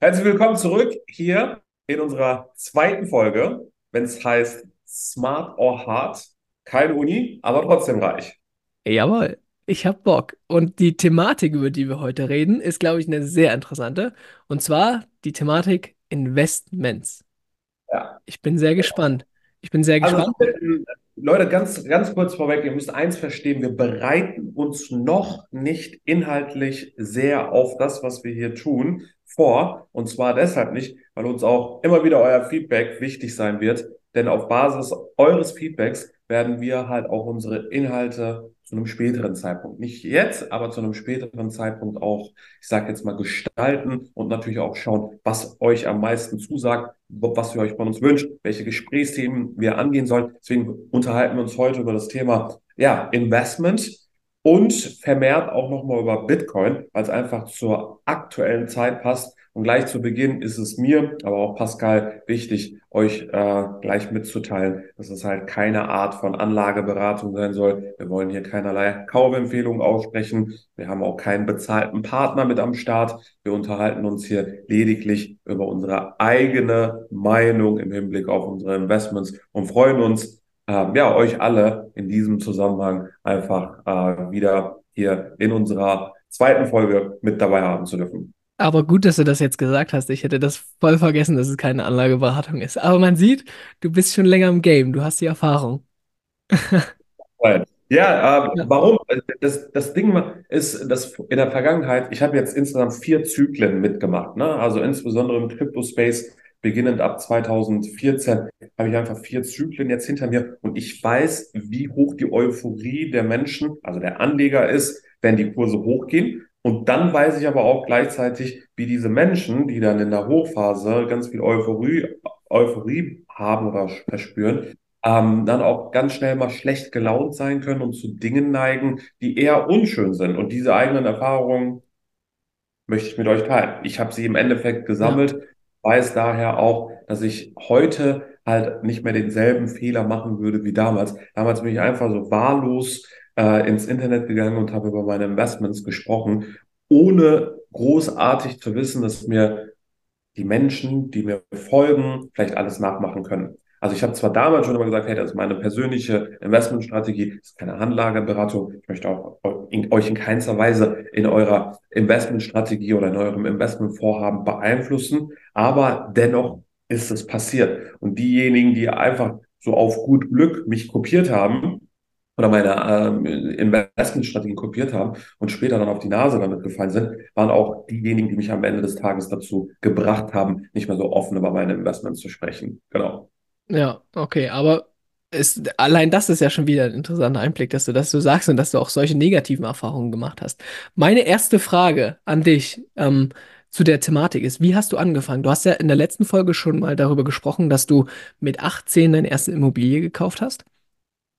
Herzlich willkommen zurück hier in unserer zweiten Folge, wenn es heißt Smart or Hard. Keine Uni, aber trotzdem reich. Jawohl, ich hab Bock. Und die Thematik, über die wir heute reden, ist, glaube ich, eine sehr interessante. Und zwar die Thematik Investments. Ja. Ich bin sehr gespannt. Ich bin sehr Also gespannt. Leute, ganz, ganz kurz vorweg, ihr müsst eins verstehen, wir bereiten uns noch nicht inhaltlich sehr auf das, was wir hier tun, vor. Und zwar deshalb nicht, weil uns auch immer wieder euer Feedback wichtig sein wird. Denn auf Basis eures Feedbacks werden wir halt auch unsere Inhalte zu einem späteren Zeitpunkt, nicht jetzt, aber zu einem späteren Zeitpunkt auch, ich sage jetzt mal, gestalten und natürlich auch schauen, was euch am meisten zusagt, was ihr euch von uns wünscht, welche Gesprächsthemen wir angehen sollen. Deswegen unterhalten wir uns heute über das Thema, ja, Investment und vermehrt auch nochmal über Bitcoin, weil es einfach zur aktuellen Zeit passt. Und gleich zu Beginn ist es mir, aber auch Pascal, wichtig, euch äh, gleich mitzuteilen, dass es halt keine Art von Anlageberatung sein soll. Wir wollen hier keinerlei Kaufempfehlungen aussprechen. Wir haben auch keinen bezahlten Partner mit am Start. Wir unterhalten uns hier lediglich über unsere eigene Meinung im Hinblick auf unsere Investments und freuen uns, äh, ja, euch alle in diesem Zusammenhang einfach äh, wieder hier in unserer zweiten Folge mit dabei haben zu dürfen. Aber gut, dass du das jetzt gesagt hast. Ich hätte das voll vergessen, dass es keine Anlageberatung ist. Aber man sieht, du bist schon länger im Game. Du hast die Erfahrung. Ja, äh, Ja. warum? Das, das Ding ist, dass in der Vergangenheit, ich habe jetzt insgesamt vier Zyklen mitgemacht, ne? Also insbesondere im Crypto-Space, beginnend ab 2014, habe ich einfach vier Zyklen jetzt hinter mir und ich weiß, wie hoch die Euphorie der Menschen, also der Anleger ist, wenn die Kurse hochgehen. Und dann weiß ich aber auch gleichzeitig, wie diese Menschen, die dann in der Hochphase ganz viel Euphorie, Euphorie haben oder verspüren, ähm, dann auch ganz schnell mal schlecht gelaunt sein können und zu Dingen neigen, die eher unschön sind. Und diese eigenen Erfahrungen möchte ich mit euch teilen. Ich habe sie im Endeffekt Ja. Weiß daher auch, dass ich heute halt nicht mehr denselben Fehler machen würde wie damals. Damals bin ich einfach so wahllos äh, ins Internet gegangen und habe über meine Investments gesprochen, ohne großartig zu wissen, dass mir die Menschen, die mir folgen, vielleicht alles nachmachen können. Also ich habe zwar damals schon immer gesagt, hey, das ist meine persönliche Investmentstrategie, das ist keine Anlageberatung. Ich möchte auch euch in keinster Weise in eurer Investmentstrategie oder in eurem Investmentvorhaben beeinflussen, aber dennoch ist es passiert. Und diejenigen, die einfach so auf gut Glück mich kopiert haben, oder meine ähm, Investmentstrategien kopiert haben und später dann auf die Nase damit gefallen sind, waren auch diejenigen, die mich am Ende des Tages dazu gebracht haben, nicht mehr so offen über meine Investments zu sprechen. Genau. Ja, okay, aber es, allein das ist ja schon wieder ein interessanter Einblick, dass du das so sagst und dass du auch solche negativen Erfahrungen gemacht hast. Meine erste Frage an dich ähm, zu der Thematik ist, wie hast du angefangen? Du hast ja in der letzten Folge schon mal darüber gesprochen, dass du mit 18 deine erste Immobilie gekauft hast.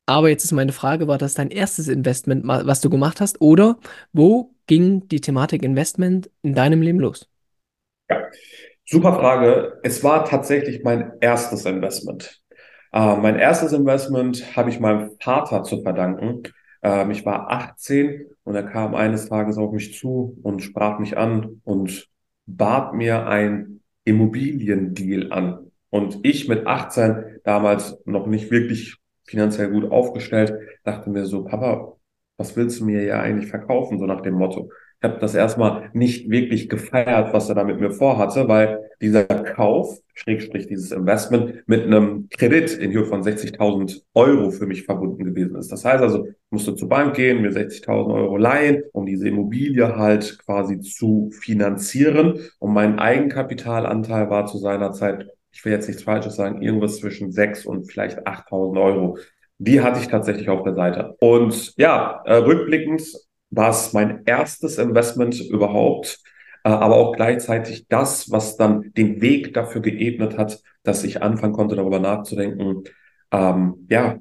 Aber jetzt ist meine Frage, war das dein erstes Investment, was du gemacht hast? Oder wo ging die Thematik Investment in deinem Leben los? Ja, super Frage. Es war tatsächlich mein erstes Investment. Äh, mein erstes Investment habe ich meinem Vater zu verdanken. Ähm, ich war 18 und er kam eines Tages auf mich zu und sprach mich an und bat mir ein Immobiliendeal an. Und ich mit 18, damals noch nicht wirklich finanziell gut aufgestellt, dachte mir so, Papa, was willst du mir ja eigentlich verkaufen, so nach dem Motto. Ich habe das erstmal nicht wirklich gefeiert, was er da mit mir vorhatte, weil dieser Kauf, Schrägstrich dieses Investment, mit einem Kredit in Höhe von 60.000 Euro für mich verbunden gewesen ist. Das heißt also, ich musste zur Bank gehen, mir 60.000 Euro leihen, um diese Immobilie halt quasi zu finanzieren. Und mein Eigenkapitalanteil war zu seiner Zeit, ich will jetzt nichts Falsches sagen, irgendwas zwischen 6 und vielleicht 8.000 Euro. Die hatte ich tatsächlich auf der Seite. Und ja, äh, rückblickend war es mein erstes Investment überhaupt, äh, aber auch gleichzeitig das, was dann den Weg dafür geebnet hat, dass ich anfangen konnte, darüber nachzudenken, ähm, ja,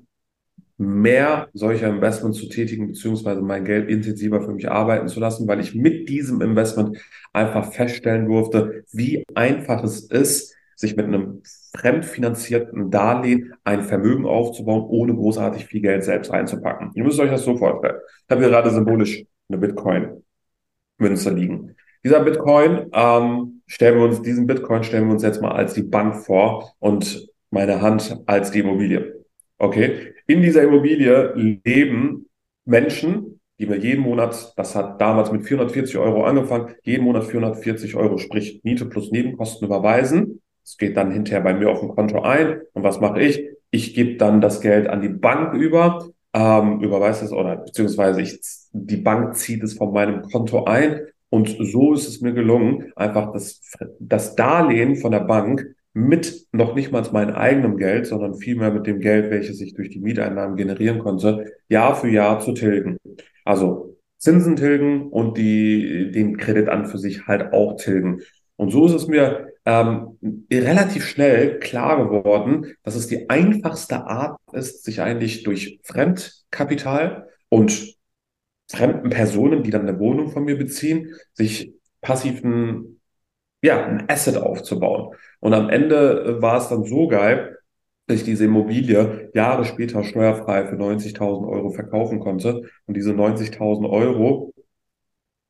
mehr solcher Investments zu tätigen, beziehungsweise mein Geld intensiver für mich arbeiten zu lassen, weil ich mit diesem Investment einfach feststellen durfte, wie einfach es ist, sich mit einem fremdfinanzierten Darlehen ein Vermögen aufzubauen, ohne großartig viel Geld selbst reinzupacken. Ihr müsst euch das so vorstellen. Ich habe hier gerade symbolisch eine Bitcoin-Münze liegen. Dieser Bitcoin, ähm, stellen wir uns diesen Bitcoin, stellen wir uns jetzt mal als die Bank vor und meine Hand als die Immobilie. Okay, in dieser Immobilie leben Menschen, die mir jeden Monat, das hat damals mit 440 Euro angefangen, jeden Monat 440 Euro, sprich Miete plus Nebenkosten überweisen. Es geht dann hinterher bei mir auf dem Konto ein. Und was mache ich? Ich gebe dann das Geld an die Bank über, ähm, überweise es oder beziehungsweise ich, die Bank zieht es von meinem Konto ein. Und so ist es mir gelungen, einfach das, das Darlehen von der Bank mit noch nicht mal meinem eigenen Geld, sondern vielmehr mit dem Geld, welches ich durch die Mieteinnahmen generieren konnte, Jahr für Jahr zu tilgen. Also Zinsen tilgen und die, den Kredit an für sich halt auch tilgen. Und so ist es mir ähm, relativ schnell klar geworden, dass es die einfachste Art ist, sich eigentlich durch Fremdkapital und fremden Personen, die dann eine Wohnung von mir beziehen, sich passiven, ja, ein Asset aufzubauen. Und am Ende äh, war es dann so geil, dass ich diese Immobilie Jahre später steuerfrei für 90.000 Euro verkaufen konnte. Und diese 90.000 Euro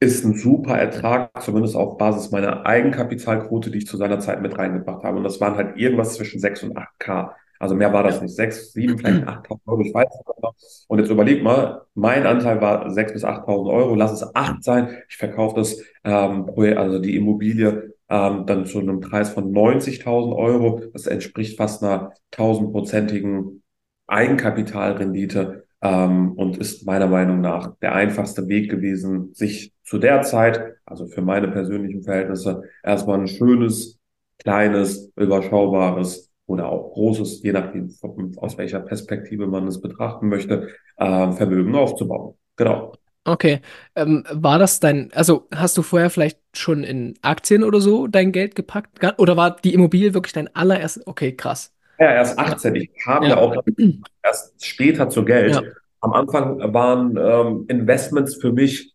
ist ein super Ertrag, zumindest auf Basis meiner Eigenkapitalquote, die ich zu seiner Zeit mit reingebracht habe. Und das waren halt irgendwas zwischen 6 und 8K. Also mehr war das nicht. 6, 7, vielleicht 8.000 Euro, ich weiß nicht mehr. Und jetzt überleg mal, mein Anteil war 6.000 bis 8.000 Euro. Lass es 8 sein. Ich verkaufe das, ähm, also die Immobilie ähm, dann zu einem Preis von 90.000 Euro. Das entspricht fast einer tausendprozentigen Eigenkapitalrendite ähm, und ist meiner Meinung nach der einfachste Weg gewesen, sich zu der Zeit, also für meine persönlichen Verhältnisse, erstmal ein schönes, kleines, überschaubares oder auch großes, je nachdem, aus welcher Perspektive man es betrachten möchte, äh, Vermögen aufzubauen. Genau. Okay. Ähm, war das dein, also hast du vorher vielleicht schon in Aktien oder so dein Geld gepackt? Oder war die Immobilie wirklich dein allererstes? Okay, krass. Ja, erst 18. Ich kam ja, ja auch erst später zu Geld. Ja. Am Anfang waren ähm, Investments für mich,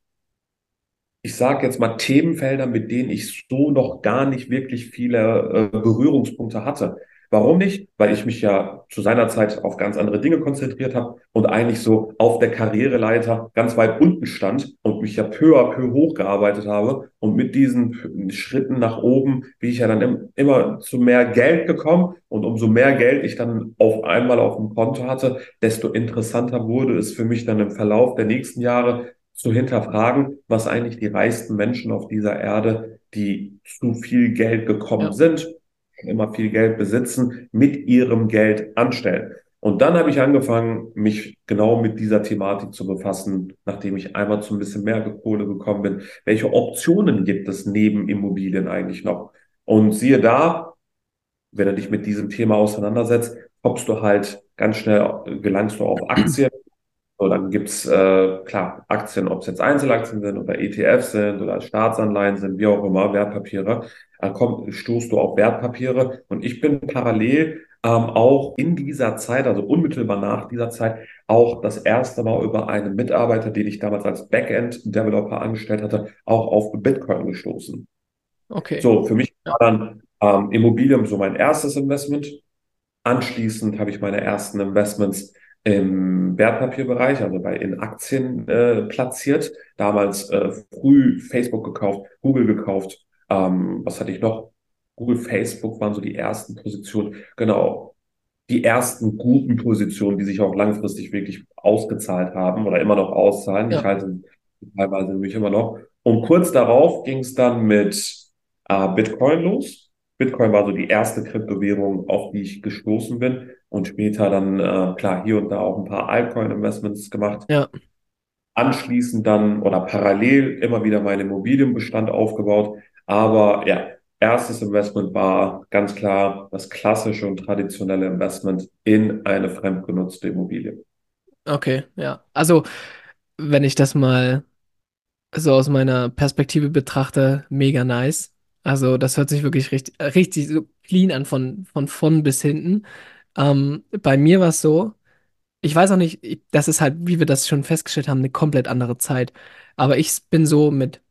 ich sage jetzt mal Themenfelder, mit denen ich so noch gar nicht wirklich viele äh, Berührungspunkte hatte. Warum nicht? Weil ich mich ja zu seiner Zeit auf ganz andere Dinge konzentriert habe und eigentlich so auf der Karriereleiter ganz weit unten stand und mich ja peu à peu hochgearbeitet habe. Und mit diesen Schritten nach oben bin ich ja dann immer zu mehr Geld gekommen. Und umso mehr Geld ich dann auf einmal auf dem Konto hatte, desto interessanter wurde es für mich dann im Verlauf der nächsten Jahre zu hinterfragen, was eigentlich die reichsten Menschen auf dieser Erde, die zu viel Geld gekommen ja. sind, immer viel Geld besitzen, mit ihrem Geld anstellen. Und dann habe ich angefangen, mich genau mit dieser Thematik zu befassen, nachdem ich einmal zu ein bisschen mehr Kohle gekommen bin. Welche Optionen gibt es neben Immobilien eigentlich noch? Und siehe da, wenn du dich mit diesem Thema auseinandersetzt, kommst du halt ganz schnell, gelangst du auf Aktien. So, dann gibt's äh, klar Aktien, ob es jetzt Einzelaktien sind oder ETFs sind oder Staatsanleihen sind, wie auch immer, Wertpapiere dann komm, stoßt du auf Wertpapiere. Und ich bin parallel ähm, auch in dieser Zeit, also unmittelbar nach dieser Zeit, auch das erste Mal über einen Mitarbeiter, den ich damals als Backend-Developer angestellt hatte, auch auf Bitcoin gestoßen. Okay. So, für mich war dann ähm, Immobilien so mein erstes Investment. Anschließend habe ich meine ersten Investments im Wertpapierbereich, also bei in Aktien äh, platziert. Damals äh, früh Facebook gekauft, Google gekauft, ähm, was hatte ich noch? Google, Facebook waren so die ersten Positionen. Genau. Die ersten guten Positionen, die sich auch langfristig wirklich ausgezahlt haben oder immer noch auszahlen. Ja. Ich halte teilweise nämlich immer noch. Und kurz darauf ging es dann mit äh, Bitcoin los. Bitcoin war so die erste Kryptowährung, auf die ich gestoßen bin. Und später dann, äh, klar, hier und da auch ein paar Altcoin-Investments gemacht. Ja. Anschließend dann oder parallel immer wieder meinen Immobilienbestand aufgebaut. Aber ja, erstes Investment war ganz klar das klassische und traditionelle Investment in eine fremdgenutzte Immobilie. Okay, ja. Also, wenn ich das mal so aus meiner Perspektive betrachte, mega nice. Also, das hört sich wirklich richtig, richtig so clean an, von, von vorn bis hinten. Ähm, bei mir war es so, ich weiß auch nicht, das ist halt, wie wir das schon festgestellt haben, eine komplett andere Zeit. Aber ich bin so mit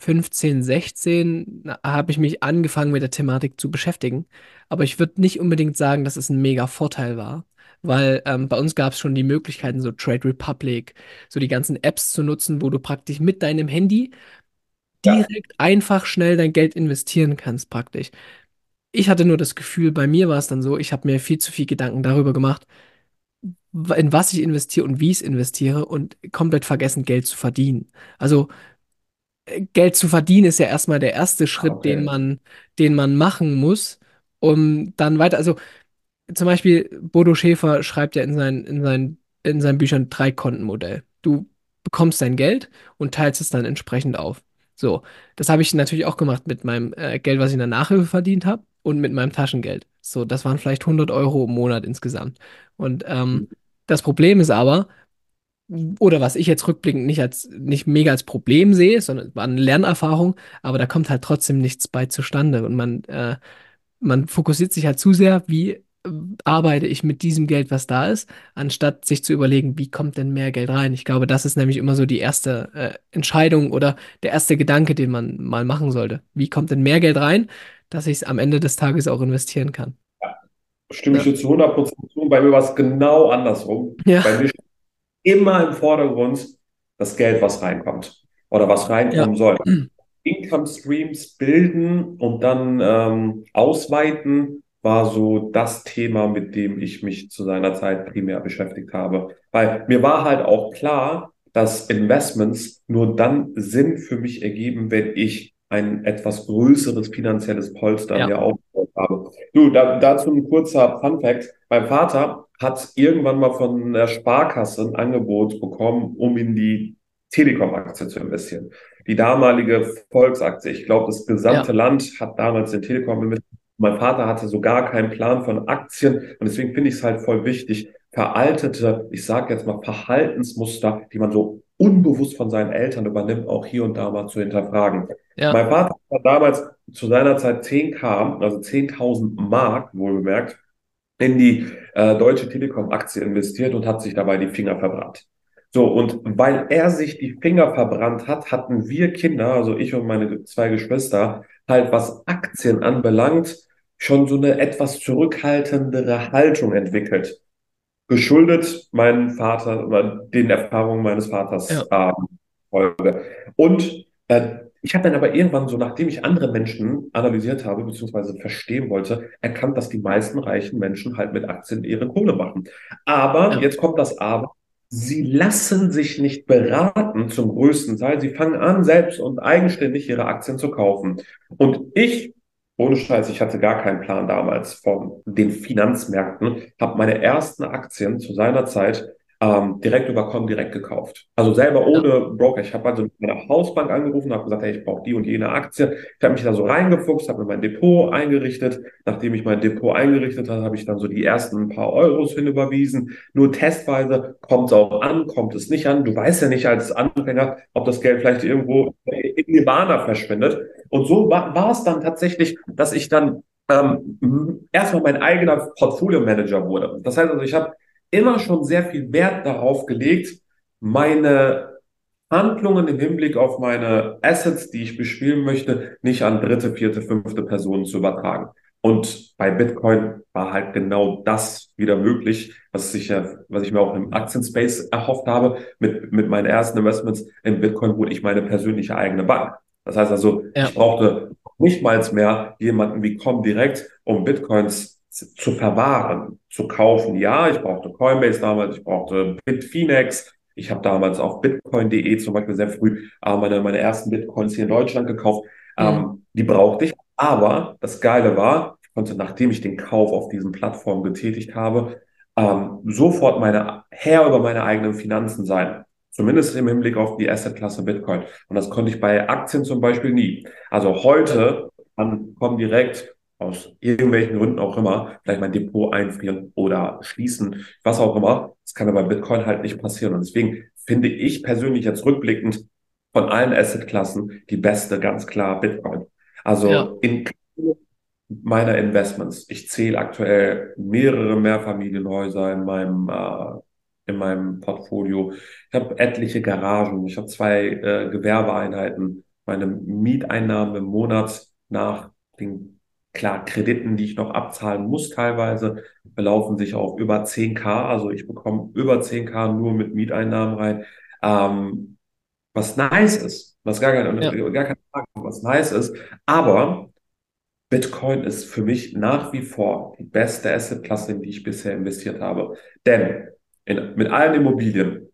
15, 16 habe ich mich angefangen mit der Thematik zu beschäftigen. Aber ich würde nicht unbedingt sagen, dass es ein mega Vorteil war, weil ähm, bei uns gab es schon die Möglichkeiten, so Trade Republic, so die ganzen Apps zu nutzen, wo du praktisch mit deinem Handy Ja, direkt einfach schnell dein Geld investieren kannst, praktisch. Ich hatte nur das Gefühl, bei mir war es dann so, ich habe mir viel zu viel Gedanken darüber gemacht, in was ich investiere und wie ich es investiere und komplett vergessen, Geld zu verdienen. Also Geld zu verdienen ist ja erstmal der erste Schritt, den okay. man, den man machen muss, um dann weiter, also zum Beispiel Bodo Schäfer schreibt ja in seinen, in seinen, in seinen Büchern drei Kontenmodell. Du bekommst dein Geld und teilst es dann entsprechend auf. So, das habe ich natürlich auch gemacht mit meinem äh, Geld, was ich in der Nachhilfe verdient habe und mit meinem Taschengeld. So, das waren vielleicht 100 Euro im Monat insgesamt. Und ähm, das Problem ist aber, oder was ich jetzt rückblickend nicht als nicht mega als Problem sehe, sondern war eine Lernerfahrung, aber da kommt halt trotzdem nichts bei zustande und man äh, man fokussiert sich halt zu sehr, wie äh, arbeite ich mit diesem Geld, was da ist, anstatt sich zu überlegen, wie kommt denn mehr Geld rein. Ich glaube, das ist nämlich immer so die erste äh, Entscheidung oder der erste Gedanke, den man mal machen sollte. Wie kommt denn mehr Geld rein, dass ich es am Ende des Tages auch investieren kann? Stimme ich Ja. dir zu 100% zu. Bei mir war es genau andersrum. Ja, Bei mir steht immer im Vordergrund das Geld, was reinkommt oder was ja, reinkommen soll. Income Streams bilden und dann ähm, ausweiten war so das Thema, mit dem ich mich zu seiner Zeit primär beschäftigt habe. Weil mir war halt auch klar, dass Investments nur dann Sinn für mich ergeben, wenn ich ein etwas größeres finanzielles Polster ja, mir aufgebaut habe. Du, da, dazu ein kurzer Fun Fact. Mein Vater hat irgendwann mal von der Sparkasse ein Angebot bekommen, um in die Telekom-Aktie zu investieren die damalige Volksaktie. Ich glaube, das gesamte ja, Land hat damals in Telekom investiert. Mein Vater hatte so gar keinen Plan von Aktien und deswegen finde ich es halt voll wichtig, veraltete, ich sage jetzt mal Verhaltensmuster, die man so unbewusst von seinen Eltern übernimmt, auch hier und da mal zu hinterfragen. Ja, Mein Vater hat damals zu seiner Zeit 10K, also 10.000 Mark, wohlbemerkt, in die äh, Deutsche Telekom-Aktie investiert und hat sich dabei die Finger verbrannt. So, und weil er sich die Finger verbrannt hat, hatten wir Kinder, also ich und meine zwei Geschwister, halt was Aktien anbelangt, schon so eine etwas zurückhaltendere Haltung entwickelt. Geschuldet meinen Vater, den Erfahrungen meines Vaters ja, ähm, Folge. Und äh, ich habe dann aber irgendwann so, nachdem ich andere Menschen analysiert habe, beziehungsweise verstehen wollte, erkannt, dass die meisten reichen Menschen halt mit Aktien ihre Kohle machen. Aber, ja, jetzt kommt das Aber, sie lassen sich nicht beraten zum größten Teil. Sie fangen an, selbst und eigenständig ihre Aktien zu kaufen. Und ich, ohne Scheiß, ich hatte gar keinen Plan damals von den Finanzmärkten, habe meine ersten Aktien zu seiner Zeit ähm, direkt über Comdirect gekauft. Also selber ja, ohne Broker. Ich habe also meine Hausbank angerufen, habe gesagt, hey, ich brauche die und jene Aktie. Ich habe mich da so reingefuchst, habe mir mein Depot eingerichtet. Nachdem ich mein Depot eingerichtet habe, habe ich dann so die ersten paar Euros hinüberwiesen. Nur testweise kommt es auch an, kommt es nicht an. Du weißt ja nicht als Anfänger, ob das Geld vielleicht irgendwo in Nirvana verschwindet. Und so war, war es dann tatsächlich, dass ich dann ähm, erstmal mein eigener Portfolio-Manager wurde. Das heißt also, ich habe immer schon sehr viel Wert darauf gelegt, meine Handlungen im Hinblick auf meine Assets, die ich bespielen möchte, nicht an dritte, vierte, fünfte Personen zu übertragen. Und bei Bitcoin war halt genau das wieder möglich, was ich, ja, was ich mir auch im Aktienspace erhofft habe. Mit, mit meinen ersten Investments in Bitcoin wurde ich meine persönliche eigene Bank. Das heißt also, ja, ich brauchte nicht mal mehr jemanden wie Comdirect, um Bitcoins zu verwahren, zu kaufen. Ja, ich brauchte Coinbase damals, ich brauchte Bitfinex. Ich habe damals auf bitcoin.de zum Beispiel sehr früh äh, meine, meine ersten Bitcoins hier in Deutschland gekauft. mhm, Ähm, die brauchte ich. Aber das Geile war, ich konnte, nachdem ich den Kauf auf diesen Plattformen getätigt habe, ähm, sofort meine Herr über meine eigenen Finanzen sein. Zumindest im Hinblick auf die Assetklasse Bitcoin. Und das konnte ich bei Aktien zum Beispiel nie. Also heute kann kommen direkt aus irgendwelchen Gründen auch immer, vielleicht mein Depot einfrieren oder schließen, was auch immer. Das kann aber bei Bitcoin halt nicht passieren. Und deswegen finde ich persönlich jetzt rückblickend von allen Assetklassen die beste ganz klar Bitcoin. ja, Also in meiner Investments, ich zähle aktuell mehrere Mehrfamilienhäuser in meinem, äh, in meinem Portfolio. Ich habe etliche Garagen, ich habe zwei äh, Gewerbeeinheiten. Meine Mieteinnahmen im Monat nach den Klar, Krediten, die ich noch abzahlen muss teilweise, belaufen sich auf über 10k. Also ich bekomme über 10k nur mit Mieteinnahmen rein. Ähm, was nice ist, was gar keine, Ja, gar keine Frage, was nice ist, aber Bitcoin ist für mich nach wie vor die beste Assetklasse, in die ich bisher investiert habe. Denn in, mit allen Immobilien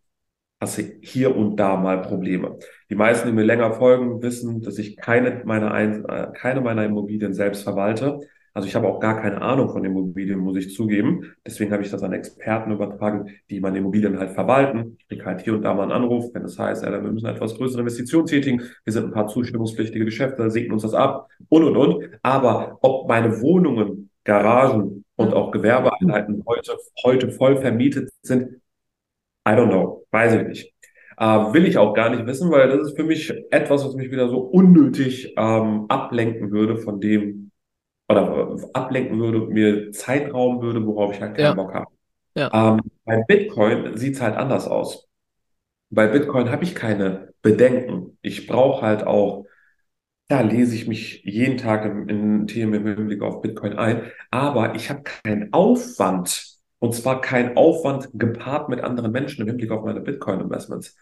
hast du hier und da mal Probleme. Die meisten, die mir länger folgen, wissen, dass ich keine meiner, Ein äh, keine meiner Immobilien selbst verwalte. Also ich habe auch gar keine Ahnung von Immobilien, muss ich zugeben. Deswegen habe ich das an Experten übertragen, die meine Immobilien halt verwalten. Ich kriege halt hier und da mal einen Anruf, wenn das heißt, ja, wir müssen etwas größere Investitionen tätigen. Wir sind ein paar zustimmungspflichtige Geschäfte, segnen uns das ab und, und, und. Aber ob meine Wohnungen, Garagen und auch Gewerbeeinheiten heute, heute voll vermietet sind, I don't know, weiß ich nicht. Äh, will ich auch gar nicht wissen, weil das ist für mich etwas, was mich wieder so unnötig ähm, ablenken würde von dem, oder ablenken würde, mir Zeit rauben würde, worauf ich halt keinen ja, Bock habe. ja, Ähm, bei Bitcoin sieht's halt anders aus. Bei Bitcoin habe ich keine Bedenken. Ich brauche halt auch, da lese ich mich jeden Tag in, in Themen im Hinblick auf Bitcoin ein, aber ich habe keinen Aufwand. Und zwar keinen Aufwand gepaart mit anderen Menschen im Hinblick auf meine Bitcoin-Investments.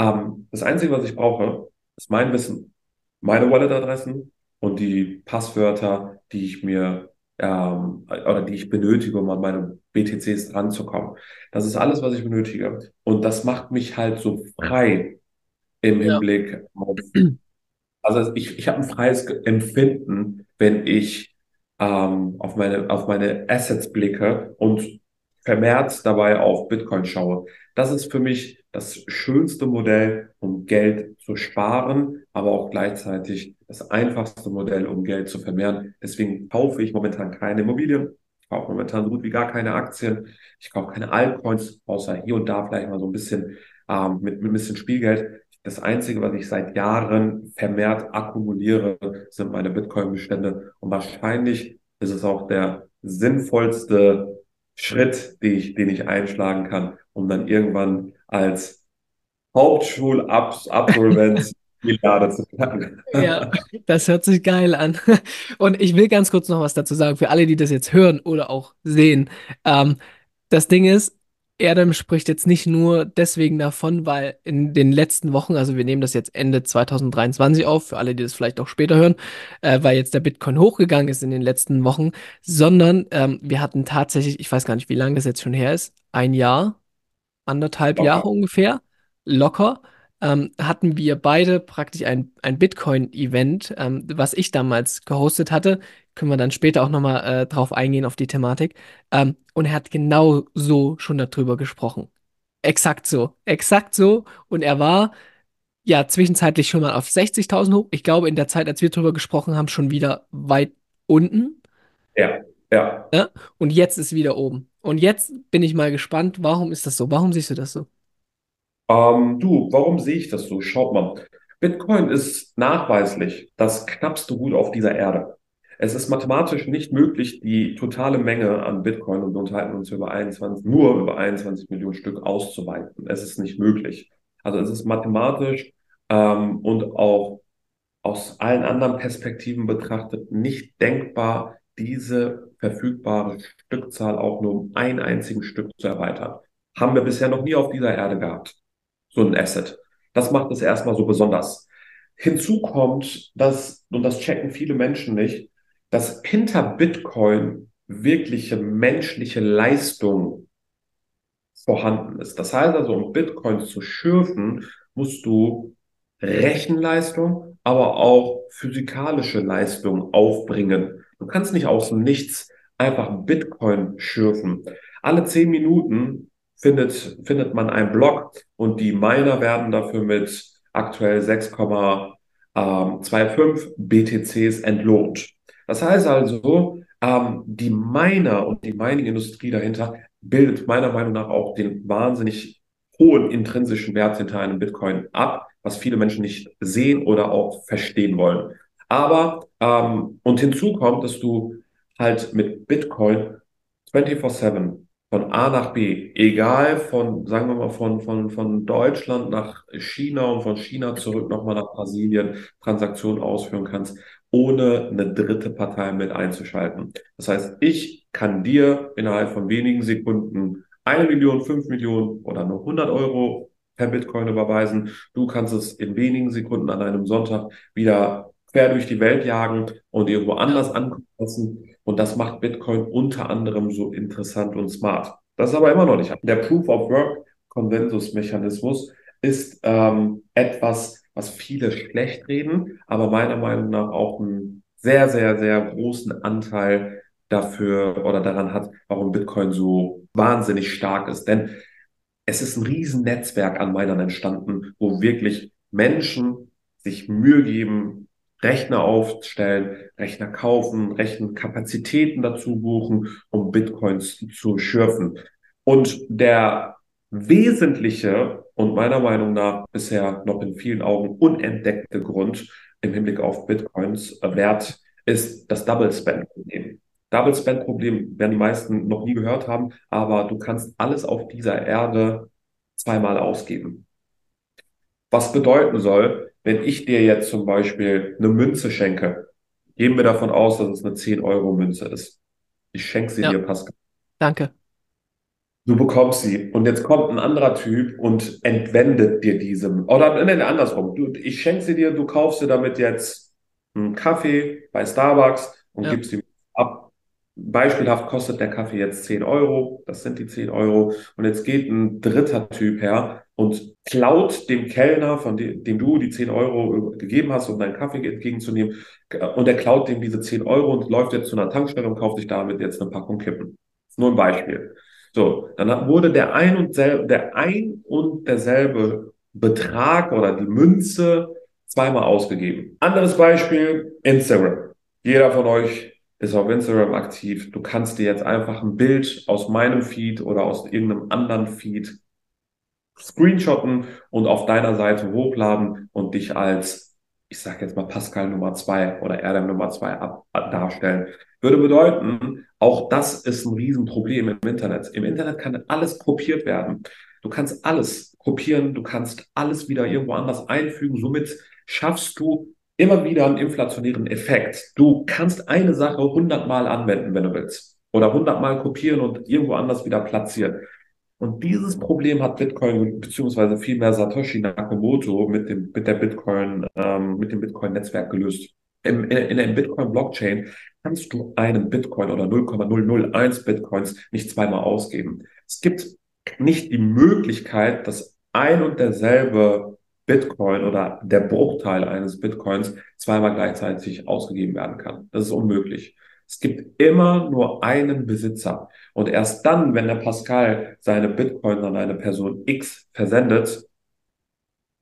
Ähm, das Einzige, was ich brauche, ist mein Wissen, meine Wallet-Adressen und die Passwörter, die ich mir ähm, oder die ich benötige, um an meine BTCs dranzukommen. Das ist alles, was ich benötige. Und das macht mich halt so frei im ja, Hinblick auf also ich, ich habe ein freies Empfinden, wenn ich ähm, auf meine, auf meine Assets blicke und vermehrt dabei auf Bitcoin schaue. Das ist für mich das schönste Modell, um Geld zu sparen, aber auch gleichzeitig das einfachste Modell, um Geld zu vermehren. Deswegen kaufe ich momentan keine Immobilien. Kaufe momentan so gut wie gar keine Aktien. Ich kaufe keine Altcoins, außer hier und da vielleicht mal so ein bisschen ähm, mit, mit ein bisschen Spielgeld. Das Einzige, was ich seit Jahren vermehrt akkumuliere, sind meine Bitcoin-Bestände. Und wahrscheinlich ist es auch der sinnvollste Schritt, den ich, den ich einschlagen kann, um dann irgendwann als Hauptschulabsolvent Milliarde zu knacken. ja, das hört sich geil an. Und ich will ganz kurz noch was dazu sagen, für alle, die das jetzt hören oder auch sehen. Ähm, das Ding ist, Erdem spricht jetzt nicht nur deswegen davon, weil in den letzten Wochen, also wir nehmen das jetzt Ende 2023 auf, für alle, die das vielleicht auch später hören, äh, weil jetzt der Bitcoin hochgegangen ist in den letzten Wochen, sondern ähm, wir hatten tatsächlich, ich weiß gar nicht, wie lange das jetzt schon her ist, ein Jahr anderthalb Jahre Locker. ungefähr, locker, ähm, hatten wir beide praktisch ein, ein Bitcoin-Event, ähm, was ich damals gehostet hatte. Können wir dann später auch nochmal äh, drauf eingehen, auf die Thematik. Ähm, und er hat genau so schon darüber gesprochen. Exakt so. Exakt so. Und er war ja zwischenzeitlich schon mal auf 60.000 hoch. Ich glaube, in der Zeit, als wir darüber gesprochen haben, schon wieder weit unten. Ja, ja. Ne? Und jetzt ist wieder oben. Und jetzt bin ich mal gespannt, warum ist das so? Warum siehst du das so? Ähm, du, warum sehe ich das so? Schaut mal. Bitcoin ist nachweislich das knappste Gut auf dieser Erde. Es ist mathematisch nicht möglich, die totale Menge an Bitcoin, und wir unterhalten uns über 21, nur über 21 Millionen Stück auszuweiten. Es ist nicht möglich. Also es ist mathematisch ähm, und auch aus allen anderen Perspektiven betrachtet nicht denkbar, diese verfügbare Stückzahl auch nur um ein einziges Stück zu erweitern. Haben wir bisher noch nie auf dieser Erde gehabt so ein Asset. Das macht es erstmal so besonders. Hinzu kommt, dass, und das checken viele Menschen nicht, dass hinter Bitcoin wirkliche menschliche Leistung vorhanden ist. Das heißt also, um Bitcoins zu schürfen, musst du Rechenleistung, aber auch physikalische Leistung aufbringen. Du kannst nicht aus dem Nichts einfach Bitcoin schürfen. Alle zehn Minuten findet, findet man einen Block und die Miner werden dafür mit aktuell 6,25 BTCs entlohnt. Das heißt also, ähm, die Miner und die Mining-Industrie dahinter bildet meiner Meinung nach auch den wahnsinnig hohen intrinsischen Wert hinter einem Bitcoin ab, was viele Menschen nicht sehen oder auch verstehen wollen. Aber, ähm, und hinzu kommt, dass du halt mit Bitcoin 24/7 von A nach B, egal von, sagen wir mal, von, von, von Deutschland nach China und von China zurück nochmal nach Brasilien Transaktionen ausführen kannst, ohne eine dritte Partei mit einzuschalten. Das heißt, ich kann dir innerhalb von wenigen Sekunden eine Million, fünf Millionen oder nur 100 Euro per Bitcoin überweisen. Du kannst es in wenigen Sekunden an einem Sonntag wieder quer durch die Welt jagen und irgendwo anders ankommen lassen. Und das macht Bitcoin unter anderem so interessant und smart. Das ist aber immer noch nicht. Der Proof of Work Konsensusmechanismus ist ähm, etwas, was viele schlecht reden, aber meiner Meinung nach auch einen sehr, sehr, sehr großen Anteil dafür oder daran hat, warum Bitcoin so wahnsinnig stark ist. Denn es ist ein Riesennetzwerk an Minern entstanden, wo wirklich Menschen sich Mühe geben, Rechner aufstellen, Rechner kaufen, Rechenkapazitäten dazu buchen, um Bitcoins zu schürfen. Und der wesentliche und meiner Meinung nach bisher noch in vielen Augen unentdeckte Grund im Hinblick auf Bitcoins Wert ist das Double Spend Problem. Double Spend Problem werden die meisten noch nie gehört haben, aber du kannst alles auf dieser Erde zweimal ausgeben. Was bedeuten soll, wenn ich dir jetzt zum Beispiel eine Münze schenke, gehen wir davon aus, dass es eine 10-Euro-Münze ist. Ich schenke sie ja. dir, Pascal. Danke. Du bekommst sie und jetzt kommt ein anderer Typ und entwendet dir diese. Oder nein, andersrum. Du, ich schenke sie dir, du kaufst dir damit jetzt einen Kaffee bei Starbucks und ja. gibst sie ab. Beispielhaft kostet der Kaffee jetzt 10 Euro, das sind die 10 Euro. Und jetzt geht ein dritter Typ her und klaut dem Kellner, von dem, dem du die 10 Euro gegeben hast, um deinen Kaffee entgegenzunehmen, und er klaut dem diese 10 Euro und läuft jetzt zu einer Tankstelle und kauft sich damit jetzt eine Packung Kippen. Nur ein Beispiel. So, dann wurde der ein und selbe, der ein und derselbe Betrag oder die Münze zweimal ausgegeben. Anderes Beispiel, Instagram. Jeder von euch ist auf Instagram aktiv. Du kannst dir jetzt einfach ein Bild aus meinem Feed oder aus irgendeinem anderen Feed screenshotten und auf deiner Seite hochladen und dich als, ich sage jetzt mal Pascal Nummer zwei oder Erdem Nummer zwei ab, darstellen. Würde bedeuten, auch das ist ein Riesenproblem im Internet. Im Internet kann alles kopiert werden. Du kannst alles kopieren, du kannst alles wieder irgendwo anders einfügen. Somit schaffst du immer wieder einen inflationären Effekt. Du kannst eine Sache hundertmal anwenden, wenn du willst. Oder hundertmal kopieren und irgendwo anders wieder platzieren. Und dieses Problem hat Bitcoin beziehungsweise vielmehr Satoshi Nakamoto mit dem mit der Bitcoin ähm, mit dem Bitcoin Netzwerk gelöst. Im, in, in der Bitcoin Blockchain kannst du einen Bitcoin oder 0,001 Bitcoins nicht zweimal ausgeben. Es gibt nicht die Möglichkeit, dass ein und derselbe Bitcoin oder der Bruchteil eines Bitcoins zweimal gleichzeitig ausgegeben werden kann. Das ist unmöglich. Es gibt immer nur einen Besitzer. Und erst dann, wenn der Pascal seine Bitcoin an eine Person X versendet,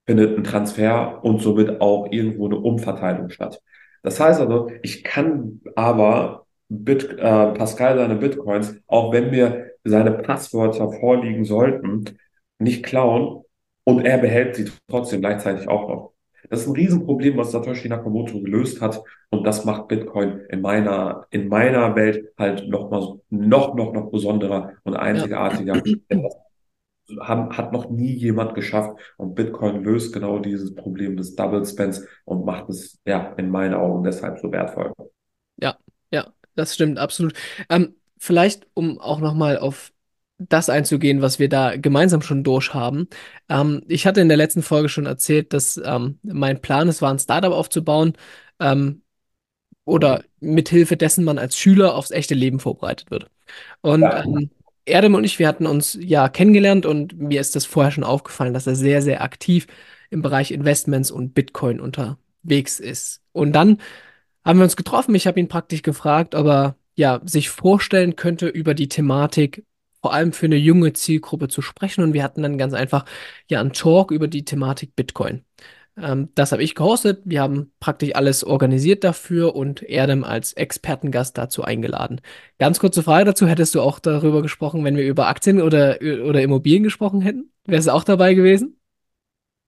findet ein Transfer und somit auch irgendwo eine Umverteilung statt. Das heißt also, ich kann aber Bit, äh, Pascal seine Bitcoins, auch wenn mir seine Passwörter vorliegen sollten, nicht klauen und er behält sie trotzdem gleichzeitig auch noch. Das ist ein Riesenproblem, was Satoshi Nakamoto gelöst hat und das macht Bitcoin in meiner in meiner Welt halt noch mal noch noch noch besonderer und einzigartiger. Ja. haben, hat noch nie jemand geschafft. Und Bitcoin löst genau dieses Problem des Double Spends und macht es ja in meinen Augen deshalb so wertvoll. Ja, ja, das stimmt absolut. Ähm, vielleicht, um auch nochmal auf das einzugehen, was wir da gemeinsam schon durchhaben. Ähm, ich hatte in der letzten Folge schon erzählt, dass ähm, mein Plan es war, ein Startup aufzubauen ähm, oder mithilfe dessen man als Schüler aufs echte Leben vorbereitet wird. Und ähm, Erdem und ich, wir hatten uns ja kennengelernt und mir ist das vorher schon aufgefallen, dass er sehr, sehr aktiv im Bereich Investments und Bitcoin unterwegs ist. Und dann haben wir uns getroffen. Ich habe ihn praktisch gefragt, ob er ja sich vorstellen könnte, über die Thematik vor allem für eine junge Zielgruppe zu sprechen. Und wir hatten dann ganz einfach ja einen Talk über die Thematik Bitcoin. Ähm, das habe ich gehostet. Wir haben praktisch alles organisiert dafür und Erdem als Expertengast dazu eingeladen. Ganz kurze Frage dazu: Hättest du auch darüber gesprochen, wenn wir über Aktien oder, oder Immobilien gesprochen hätten? Wärst du auch dabei gewesen?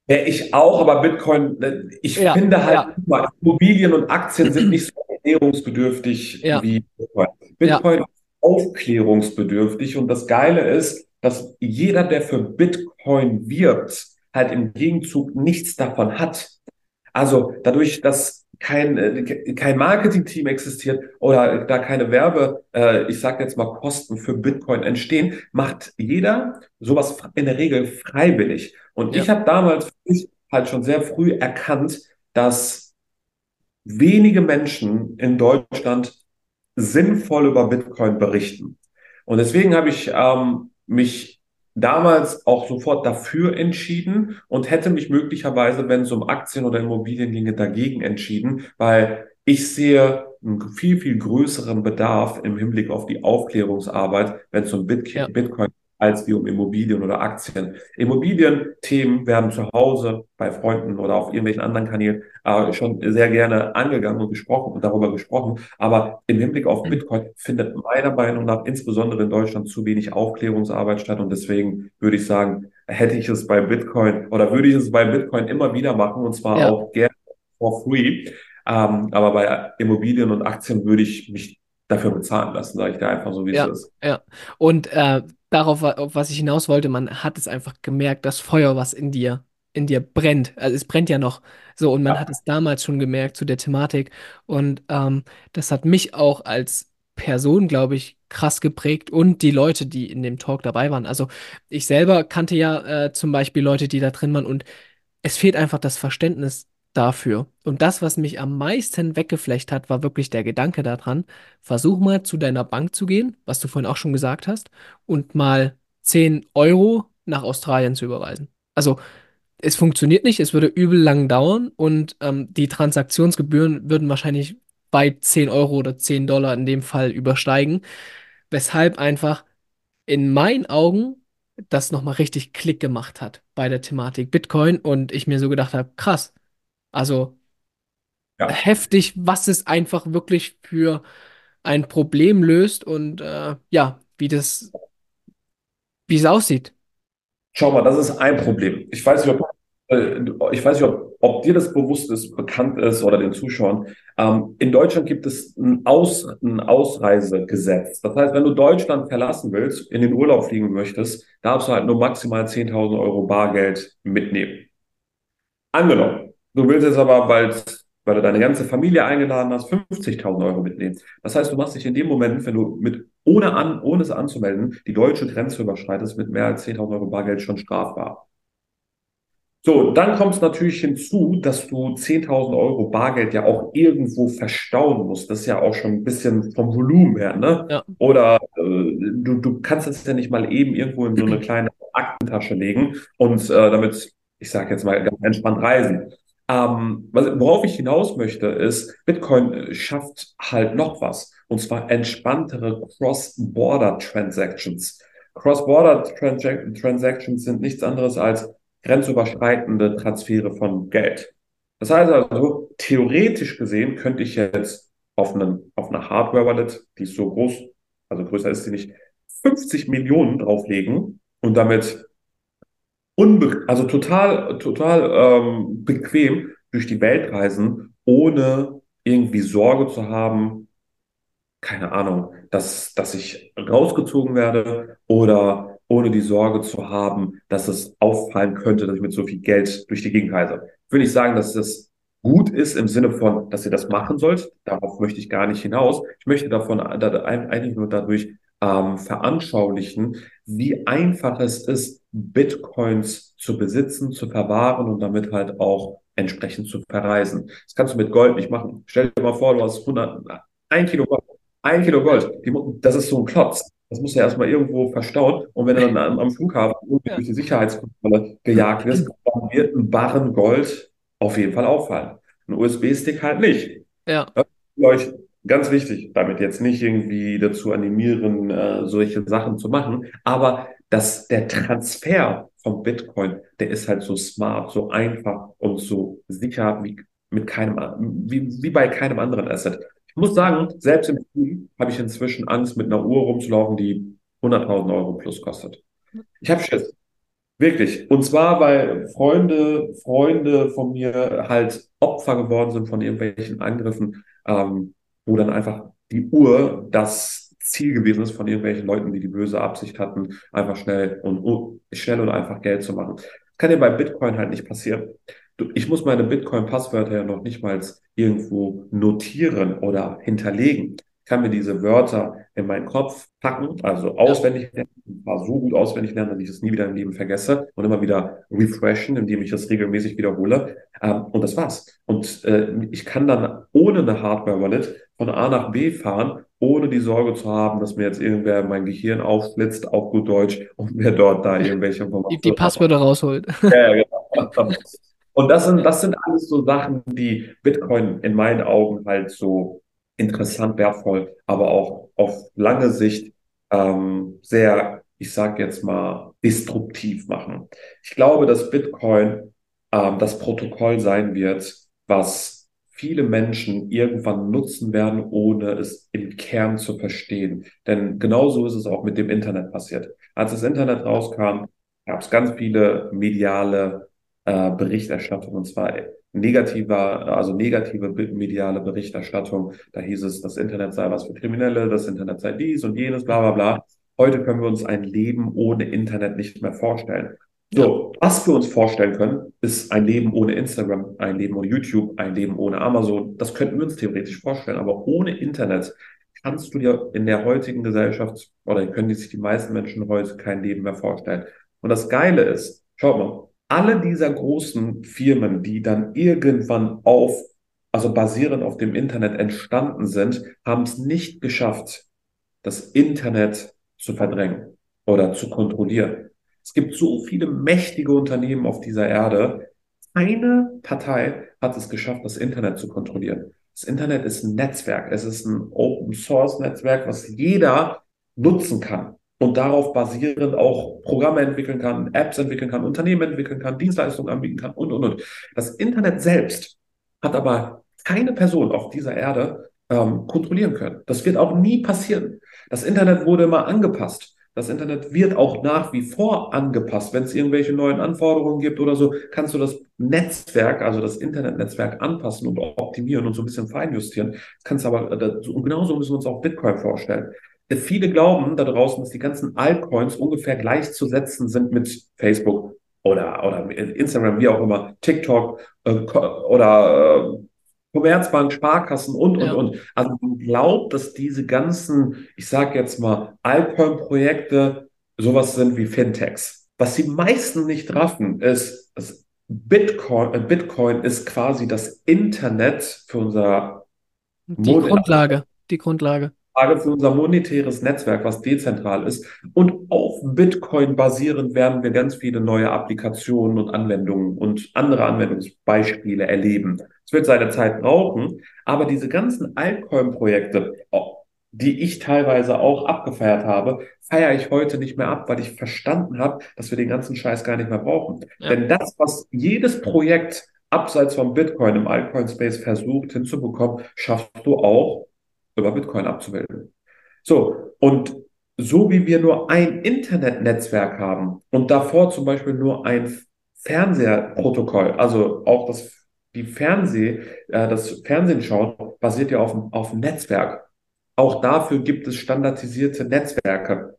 Ja, ich auch, aber Bitcoin, äh, ich ja, finde halt, ja. Immobilien und Aktien sind nicht so erklärungsbedürftig ja. wie Bitcoin. Bitcoin aufklärungsbedürftig und das Geile ist, dass jeder, der für Bitcoin wirbt, halt im Gegenzug nichts davon hat. Also dadurch, dass kein, äh, kein Marketing-Team existiert oder da keine Werbe, äh, ich sage jetzt mal Kosten für Bitcoin entstehen, macht jeder sowas in der Regel freiwillig. Und Ja, ich habe damals für mich halt schon sehr früh erkannt, dass wenige Menschen in Deutschland sinnvoll über Bitcoin berichten. Und deswegen habe ich ähm, mich damals auch sofort dafür entschieden und hätte mich möglicherweise, wenn es um Aktien oder Immobilien ginge, dagegen entschieden, weil ich sehe einen viel, viel größeren Bedarf im Hinblick auf die Aufklärungsarbeit, wenn es um ja, Bitcoin als wie um Immobilien oder Aktien. Immobilienthemen werden zu Hause bei Freunden oder auf irgendwelchen anderen Kanälen äh, schon sehr gerne angegangen und gesprochen und darüber gesprochen. Aber im Hinblick auf Bitcoin findet meiner Meinung nach insbesondere in Deutschland zu wenig Aufklärungsarbeit statt. Und deswegen würde ich sagen, hätte ich es bei Bitcoin oder würde ich es bei Bitcoin immer wieder machen und zwar ja, auch gerne for free. Ähm, aber bei Immobilien und Aktien würde ich mich dafür bezahlen lassen, sage ich dir einfach so, wie es ja, ist. ja. Und äh, darauf, wa- auf was ich hinaus wollte, man hat es einfach gemerkt, das Feuer, was in dir, in dir brennt. Also es brennt ja noch so und man hat Ja, es damals schon gemerkt zu der Thematik. Und ähm, das hat mich auch als Person, glaube ich, krass geprägt und die Leute, die in dem Talk dabei waren. Also ich selber kannte ja äh, zum Beispiel Leute, die da drin waren und es fehlt einfach das Verständnis dafür. Und das, was mich am meisten weggeflecht hat, war wirklich der Gedanke daran, versuch mal zu deiner Bank zu gehen, was du vorhin auch schon gesagt hast, und mal 10 Euro nach Australien zu überweisen. Also es funktioniert nicht, es würde übel lang dauern und ähm, die Transaktionsgebühren würden wahrscheinlich bei 10 Euro oder 10 Dollar in dem Fall übersteigen, weshalb einfach in meinen Augen das nochmal richtig Klick gemacht hat bei der Thematik Bitcoin und ich mir so gedacht habe, krass, also ja. heftig, was es einfach wirklich für ein Problem löst und äh, ja, wie das, wie es aussieht. Schau mal, das ist ein Problem. Ich weiß nicht, ob, äh, ich weiß nicht, ob, ob dir das bewusst ist, bekannt ist oder den Zuschauern. Ähm, in Deutschland gibt es ein, Aus, ein Ausreisegesetz. Das heißt, wenn du Deutschland verlassen willst, in den Urlaub fliegen möchtest, darfst du halt nur maximal 10.000 Euro Bargeld mitnehmen. Angenommen, du willst jetzt aber bald, weil du deine ganze Familie eingeladen hast, 50.000 Euro mitnehmen. Das heißt, du machst dich in dem Moment, wenn du mit, ohne an, ohne es anzumelden, die deutsche Grenze überschreitest, mit mehr als 10.000 Euro Bargeld schon strafbar. So, dann kommt es natürlich hinzu, dass du 10.000 Euro Bargeld ja auch irgendwo verstauen musst. Das ist ja auch schon ein bisschen vom Volumen her, ne? Ja, Oder äh, du, du kannst es ja nicht mal eben irgendwo in so eine kleine Aktentasche legen und äh, damit, ich sage jetzt mal, ganz entspannt reisen. Ähm, worauf ich hinaus möchte, ist, Bitcoin äh, schafft halt noch was. Und zwar entspanntere Cross-Border Transactions. Cross-Border Transac- Transactions sind nichts anderes als grenzüberschreitende Transfere von Geld. Das heißt also, theoretisch gesehen könnte ich jetzt auf einen, auf eine Hardware-Wallet, die ist so groß, also größer ist sie nicht, 50 Millionen drauflegen und damit unbe also total, total ähm, bequem durch die Welt reisen, ohne irgendwie Sorge zu haben, keine Ahnung, dass, dass ich rausgezogen werde oder ohne die Sorge zu haben, dass es auffallen könnte, dass ich mit so viel Geld durch die Gegend reise. Ich will nicht sagen, dass das gut ist im Sinne von, dass ihr das machen sollt. Darauf möchte ich gar nicht hinaus. Ich möchte davon da, eigentlich nur dadurch ähm, veranschaulichen, wie einfach es ist, Bitcoins zu besitzen, zu verwahren und damit halt auch entsprechend zu verreisen. Das kannst du mit Gold nicht machen. Stell dir mal vor, du hast 100, ein Kilo Gold ein Kilo Gold, die, das ist so ein Klotz. Das muss ja erstmal irgendwo verstauen. Und wenn er dann am, am Flughafen ja, durch die Sicherheitskontrolle gejagt ist, dann wird ein Barren Gold auf jeden Fall auffallen. Ein USB-Stick halt nicht. ja, euch ganz wichtig, damit jetzt nicht irgendwie dazu animieren, äh, solche Sachen zu machen. Aber dass der Transfer vom Bitcoin, der ist halt so smart, so einfach und so sicher wie mit keinem, wie, wie bei keinem anderen Asset. Ich muss sagen, selbst im Team habe ich inzwischen Angst, mit einer Uhr rumzulaufen, die 100.000 Euro plus kostet. Ich habe Schiss. Wirklich. Und zwar, weil Freunde, Freunde von mir halt Opfer geworden sind von irgendwelchen Angriffen, ähm, wo dann einfach die Uhr das Ziel gewesen ist von irgendwelchen Leuten, die die böse Absicht hatten, einfach schnell und schnell und einfach Geld zu machen. Das kann dir bei Bitcoin halt nicht passieren. ich muss meine Bitcoin-Passwörter ja noch nicht mal irgendwo notieren oder hinterlegen. Ich kann mir diese Wörter in meinen Kopf packen, also auswendig lernen, war so gut auswendig lernen, dass ich es nie wieder im Leben vergesse und immer wieder refreshen, indem ich es regelmäßig wiederhole. Ähm, und das war's. Und äh, ich kann dann ohne eine Hardware-Wallet von A nach B fahren, ohne die Sorge zu haben, dass mir jetzt irgendwer mein Gehirn aufblitzt, auf gut Deutsch, und mir dort da irgendwelche Informationen. Die, die Passwörter rausholt. Ja, genau. Und das sind, das sind alles so Sachen, die Bitcoin in meinen Augen halt so interessant, wertvoll, aber auch auf lange Sicht ähm, sehr, ich sage jetzt mal, destruktiv machen. Ich glaube, dass Bitcoin ähm, das Protokoll sein wird, was viele Menschen irgendwann nutzen werden, ohne es im Kern zu verstehen. Denn genauso ist es auch mit dem Internet passiert. Als das Internet rauskam, gab es ganz viele mediale äh, Berichterstattung und zwar negativer, also negative mediale Berichterstattung. Da hieß es, das Internet sei was für Kriminelle, das Internet sei dies und jenes, bla bla bla. Heute können wir uns ein Leben ohne Internet nicht mehr vorstellen. So, was wir uns vorstellen können, ist ein Leben ohne Instagram, ein Leben ohne YouTube, ein Leben ohne Amazon. Das könnten wir uns theoretisch vorstellen, aber ohne Internet kannst du dir in der heutigen Gesellschaft oder können sich die meisten Menschen heute kein Leben mehr vorstellen. Und das Geile ist, schaut mal, alle dieser großen Firmen, die dann irgendwann auf, also basierend auf dem Internet entstanden sind, haben es nicht geschafft, das Internet zu verdrängen oder zu kontrollieren. Es gibt so viele mächtige Unternehmen auf dieser Erde. Eine Partei hat es geschafft, das Internet zu kontrollieren. Das Internet ist ein Netzwerk. Es ist ein Open Source Netzwerk, was jeder nutzen kann und darauf basierend auch Programme entwickeln kann, Apps entwickeln kann, Unternehmen entwickeln kann, Dienstleistungen anbieten kann und, und, und. Das Internet selbst hat aber keine Person auf dieser Erde ähm, kontrollieren können. Das wird auch nie passieren. Das Internet wurde immer angepasst. Das Internet wird auch nach wie vor angepasst. Wenn es irgendwelche neuen Anforderungen gibt oder so, kannst du das Netzwerk, also das Internetnetzwerk anpassen und optimieren und so ein bisschen feinjustieren. Kannst aber, äh, und genauso müssen wir uns auch Bitcoin vorstellen. Viele glauben da draußen, dass die ganzen Altcoins ungefähr gleichzusetzen sind mit Facebook oder, oder Instagram, wie auch immer, TikTok äh, oder äh, Commerzbank, Sparkassen und, und, ja. und. Also man glaubt, dass diese ganzen, ich sage jetzt mal, Altcoin-Projekte sowas sind wie Fintechs. Was die meisten nicht raffen, ist, dass Bitcoin, äh, Bitcoin ist quasi das Internet für unser Die Grundlage, die Grundlage. Frage für unser monetäres Netzwerk, was dezentral ist. Und auf Bitcoin basierend werden wir ganz viele neue Applikationen und Anwendungen und andere Anwendungsbeispiele erleben. Es wird seine Zeit brauchen, aber diese ganzen Altcoin-Projekte, die ich teilweise auch abgefeiert habe, feiere ich heute nicht mehr ab, weil ich verstanden habe, dass wir den ganzen Scheiß gar nicht mehr brauchen. Ja. Denn das, was jedes Projekt abseits vom Bitcoin im Altcoin-Space versucht hinzubekommen, schaffst du auch über Bitcoin abzubilden. So, und so wie wir nur ein Internetnetzwerk haben und davor zum Beispiel nur ein Fernsehprotokoll, also auch das, die Fernseh, äh, das Fernsehen schauen, basiert ja auf, auf Netzwerk. Auch dafür gibt es standardisierte Netzwerke.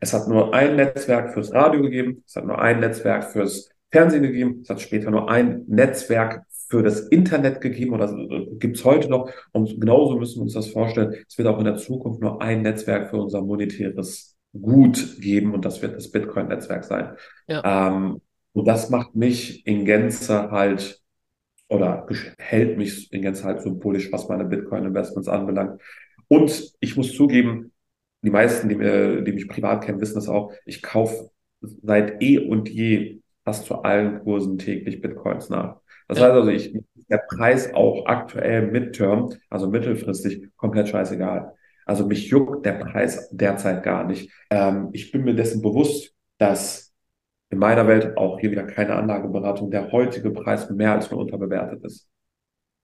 Es hat nur ein Netzwerk fürs Radio gegeben, es hat nur ein Netzwerk fürs Fernsehen gegeben, es hat später nur ein Netzwerk für das Internet gegeben oder gibt es heute noch. Und genauso müssen wir uns das vorstellen. Es wird auch in der Zukunft nur ein Netzwerk für unser monetäres Gut geben und das wird das Bitcoin-Netzwerk sein. Ja. Ähm, und das macht mich in Gänze halt oder hält mich in Gänze halt so bullisch, was meine Bitcoin-Investments anbelangt. Und ich muss zugeben, die meisten, die, mir, die mich privat kennen, wissen das auch. Ich kaufe seit eh und je fast zu allen Kursen täglich Bitcoins nach. Das heißt also, ich, der Preis auch aktuell Midterm, also mittelfristig, komplett scheißegal. Also mich juckt der Preis derzeit gar nicht. Ähm, ich bin mir dessen bewusst, dass in meiner Welt auch hier wieder keine Anlageberatung der heutige Preis mehr als nur unterbewertet ist.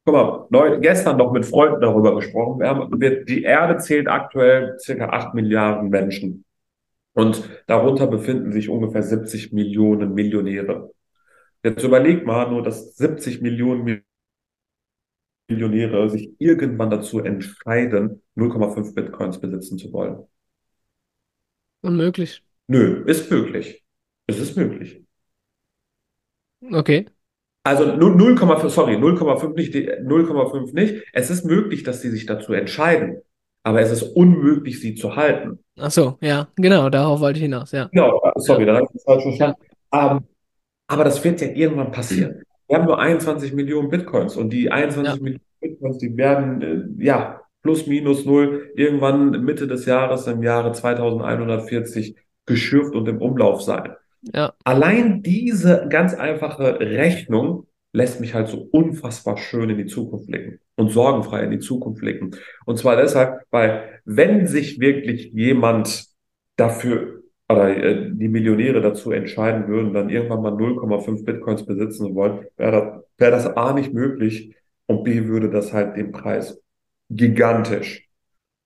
Guck mal, neu, gestern noch mit Freunden darüber gesprochen. Wir haben, wir, die Erde zählt aktuell circa acht Milliarden Menschen. Und darunter befinden sich ungefähr 70 Millionen Millionäre. Jetzt überleg mal nur, dass 70 Millionen Millionäre sich irgendwann dazu entscheiden, 0,5 Bitcoins besitzen zu wollen. Unmöglich. Nö, ist möglich. Es ist möglich. Okay. Also 0,5, sorry, 0,5 nicht, 0,5 nicht. Es ist möglich, dass sie sich dazu entscheiden, aber es ist unmöglich, sie zu halten. Ach so, ja, genau, darauf wollte ich hinaus, ja. Genau, sorry, Ja. dann habe ich das falsch verstanden. Ja. Ähm, aber das wird ja irgendwann passieren. Wir haben nur 21 Millionen Bitcoins und die 21 Ja. Millionen Bitcoins, die werden, äh, ja, plus minus null irgendwann Mitte des Jahres im Jahre 2140 geschürft und im Umlauf sein. Ja, Allein diese ganz einfache Rechnung lässt mich halt so unfassbar schön in die Zukunft blicken und sorgenfrei in die Zukunft blicken. Und zwar deshalb, weil wenn sich wirklich jemand dafür oder äh, die Millionäre dazu entscheiden würden, dann irgendwann mal 0,5 Bitcoins besitzen zu wollen, wäre das, wäre das A nicht möglich und B würde das halt den Preis gigantisch,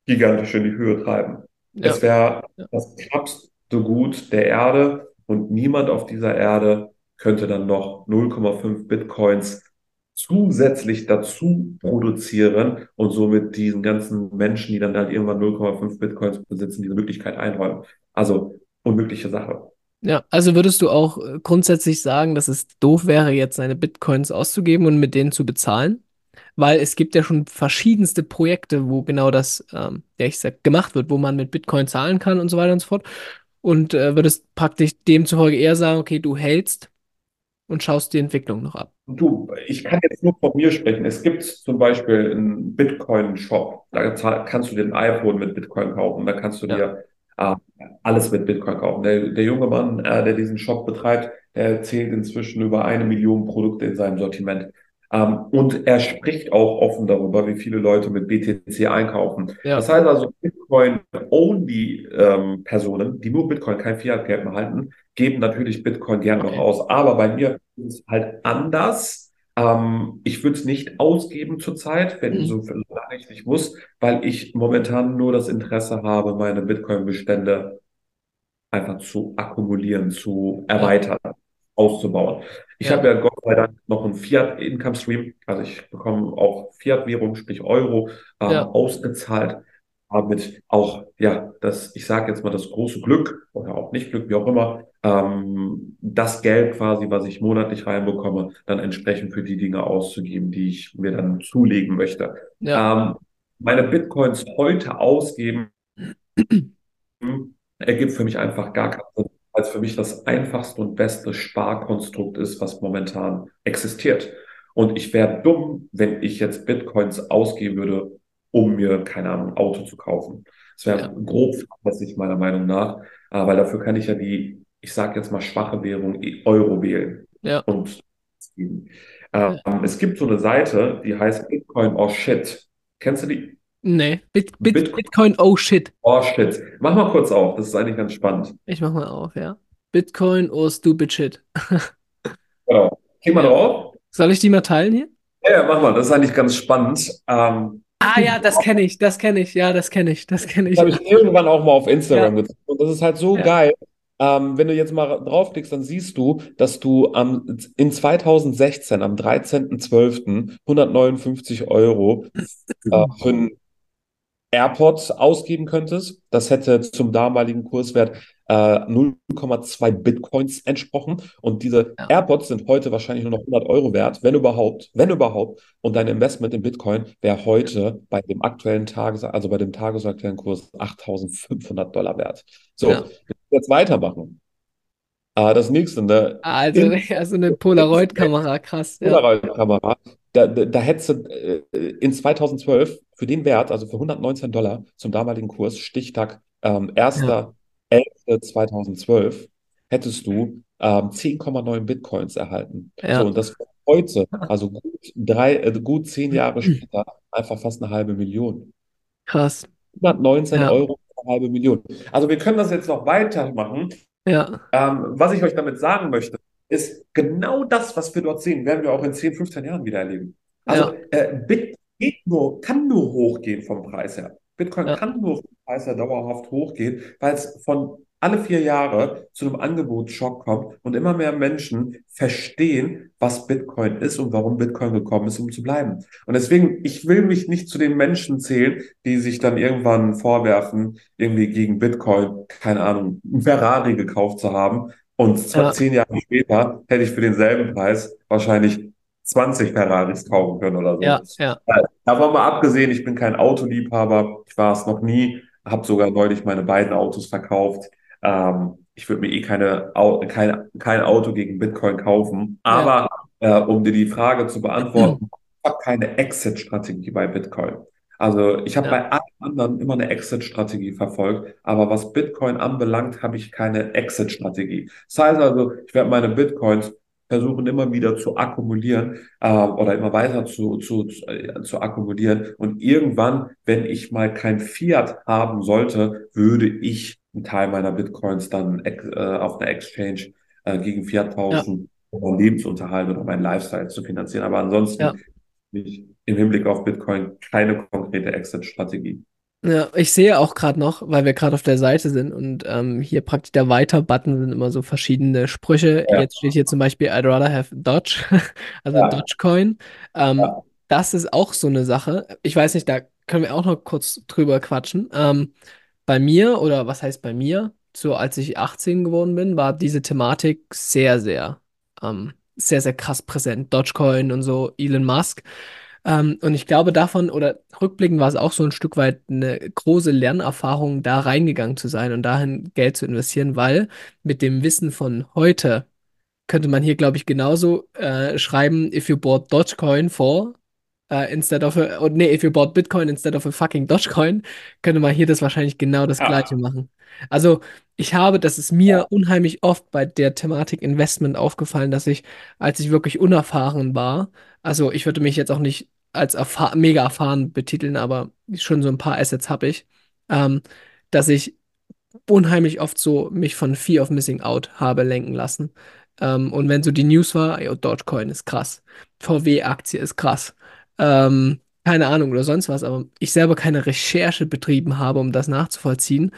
gigantisch in die Höhe treiben. ja, Es wäre ja, das knappste Gut der Erde und niemand auf dieser Erde könnte dann noch 0,5 Bitcoins zusätzlich dazu produzieren und somit diesen ganzen Menschen, die dann halt irgendwann 0,5 Bitcoins besitzen, diese Möglichkeit einräumen. Also unmögliche Sache. ja. Also würdest du auch äh, grundsätzlich sagen, dass es doof wäre, jetzt seine Bitcoins auszugeben und mit denen zu bezahlen? Weil es gibt ja schon verschiedenste Projekte, wo genau das, ähm, ja, ich sag, gemacht wird, wo man mit Bitcoin zahlen kann und so weiter und so fort. Und äh, würdest praktisch demzufolge eher sagen, okay, du hältst und schaust die Entwicklung noch ab. Du, ich kann jetzt nur von mir sprechen. Es gibt zum Beispiel einen Bitcoin-Shop. Da kannst du dir ein iPhone mit Bitcoin kaufen. Da kannst du Ja, dir äh, alles mit Bitcoin kaufen. Der, der junge Mann, äh, der diesen Shop betreibt, der zählt inzwischen über eine Million Produkte in seinem Sortiment. Ähm, und er spricht auch offen darüber, wie viele Leute mit BTC einkaufen. ja, Das heißt also, Bitcoin-only-Personen, die nur Bitcoin, kein Fiat-Geld mehr halten, geben natürlich Bitcoin gerne noch okay. aus. Aber bei mir ist es halt anders. Ähm, ich würde es nicht ausgeben zurzeit, wenn Mhm. so solange ich nicht muss, weil ich momentan nur das Interesse habe, meine Bitcoin-Bestände einfach zu akkumulieren, zu Ja, erweitern, auszubauen. Ich ja, habe ja Gott sei Dank noch einen Fiat-Income-Stream, also ich bekomme auch Fiat-Währung, sprich Euro, ähm, ja, ausgezahlt, damit auch, ja, das, ich sage jetzt mal, das große Glück oder auch nicht Glück, wie auch immer, ähm, das Geld quasi, was ich monatlich reinbekomme, dann entsprechend für die Dinge auszugeben, die ich mir dann zulegen möchte. ja, Ähm, meine Bitcoins heute ausgeben, ergibt für mich einfach gar keinen Sinn, weil es für mich das einfachste und beste Sparkonstrukt ist, was momentan existiert. Und ich wäre dumm, wenn ich jetzt Bitcoins ausgeben würde, um mir, keine Ahnung, ein Auto zu kaufen. Das wäre ja, grob fahrlässig meiner Meinung nach, äh, weil dafür kann ich ja die, ich sage jetzt mal schwache Währung Euro wählen ja, und ähm, ja. es gibt so eine Seite, die heißt Bitcoin or Shit. Kennst du die? Nee, Bit, Bit, Bitcoin Bitcoin, oh shit. or Shit. Mach mal kurz auf, das ist eigentlich ganz spannend. Ich mach mal auf, ja. Bitcoin, oh stupid shit. Genau. Geh mal Ja. drauf. Soll ich die mal teilen hier? Ja, ja, mach mal, das ist eigentlich ganz spannend. Ähm, Ah ja, das kenne ich, das kenne ich, ja, das kenne ich, das kenne das ich. habe ich irgendwann auch mal auf Instagram Ja, gezeigt. Und das ist halt so ja, geil. Ähm, wenn du jetzt mal draufklickst, dann siehst du, dass du am, in 2016, am 13.12., 159 Euro äh, für einen AirPods ausgeben könntest. Das hätte zum damaligen Kurswert äh, 0,2 Bitcoins entsprochen. Und diese ja, AirPods sind heute wahrscheinlich nur noch 100 Euro wert, wenn überhaupt, wenn überhaupt. Und dein Investment in Bitcoin wäre heute bei dem aktuellen Tages, also bei dem tagesaktuellen Kurs 8.500 Dollar wert. So, ja. jetzt weitermachen. Äh, das nächste, ne? Also, In also eine Polaroid-Kamera, krass, ja, Polaroid-Kamera. Da, da, da hättest du äh, in 2012 für den Wert, also für 119 Dollar zum damaligen Kurs, Stichtag ähm, ja, 1.11.2012, hättest du ähm, 10,9 Bitcoins erhalten. So, ja, und das heute, also gut drei, äh, gut zehn Jahre später, einfach fast eine halbe Million. krass, 119 ja, Euro für eine halbe Million. Also wir können das jetzt noch weitermachen. ja, Ähm, was ich euch damit sagen möchte, ist genau das, was wir dort sehen, werden wir auch in 10, 15 Jahren wieder erleben. Also ja, äh, Bitcoin geht nur, kann nur hochgehen vom Preis her. Bitcoin ja, kann nur vom Preis her dauerhaft hochgehen, weil es von alle vier Jahre zu einem Angebotsschock kommt und immer mehr Menschen verstehen, was Bitcoin ist und warum Bitcoin gekommen ist, um zu bleiben. Und deswegen, ich will mich nicht zu den Menschen zählen, die sich dann irgendwann vorwerfen, irgendwie gegen Bitcoin, keine Ahnung, ein Ferrari gekauft zu haben Und zwar ja. zehn Jahre später hätte ich für denselben Preis wahrscheinlich 20 Ferraris kaufen können oder so. Ja, ja. Davon mal abgesehen, ich bin kein Autoliebhaber, ich war es noch nie, habe sogar neulich meine beiden Autos verkauft. Ähm, ich würde mir eh keine, kein, kein Auto gegen Bitcoin kaufen. Aber ja. äh, um dir die Frage zu beantworten, ich habe keine Exit-Strategie bei Bitcoin. Also ich habe ja. bei allen anderen immer eine Exit-Strategie verfolgt, aber was Bitcoin anbelangt, habe ich keine Exit-Strategie. Das heißt also, ich werde meine Bitcoins versuchen immer wieder zu akkumulieren äh, oder immer weiter zu, zu, zu, äh, zu akkumulieren. Und irgendwann, wenn ich mal kein Fiat haben sollte, würde ich einen Teil meiner Bitcoins dann äh, auf einer Exchange äh, gegen Fiat tauschen, ja. um meinen Lebensunterhalt oder meinen Lifestyle zu finanzieren. Aber ansonsten ja. ich im Hinblick auf Bitcoin keine konkrete Exit-Strategie. Ja, ich sehe auch gerade noch, weil wir gerade auf der Seite sind und ähm, hier praktisch der Weiter-Button sind immer so verschiedene Sprüche. Ja. Jetzt steht hier zum Beispiel I'd rather have Dodge, also ja. Dogecoin. Ähm, ja. Das ist auch so eine Sache. Ich weiß nicht, da können wir auch noch kurz drüber quatschen. Ähm, bei mir, oder was heißt bei mir, so als ich 18 geworden bin, war diese Thematik sehr, sehr, ähm, sehr, sehr krass präsent. Dogecoin und so, Elon Musk. Ähm, und ich glaube davon, oder rückblickend war es auch so ein Stück weit eine große Lernerfahrung, da reingegangen zu sein und dahin Geld zu investieren, weil mit dem Wissen von heute könnte man hier, glaube ich, genauso äh, schreiben, if you bought Dogecoin for uh, instead of a, oh, nee, if you bought Bitcoin instead of a fucking Dogecoin, könnte man hier das wahrscheinlich genau das ja. gleiche machen. Also ich habe, das ist mir unheimlich oft bei der Thematik Investment aufgefallen, dass ich, als ich wirklich unerfahren war, also ich würde mich jetzt auch nicht als erfahr mega erfahren betiteln, aber schon so ein paar Assets habe ich, ähm, dass ich unheimlich oft so mich von Fear of Missing Out habe lenken lassen. Ähm, und wenn so die News war, yo, Dogecoin ist krass, VW-Aktie ist krass, ähm, keine Ahnung oder sonst was, aber ich selber keine Recherche betrieben habe, um das nachzuvollziehen,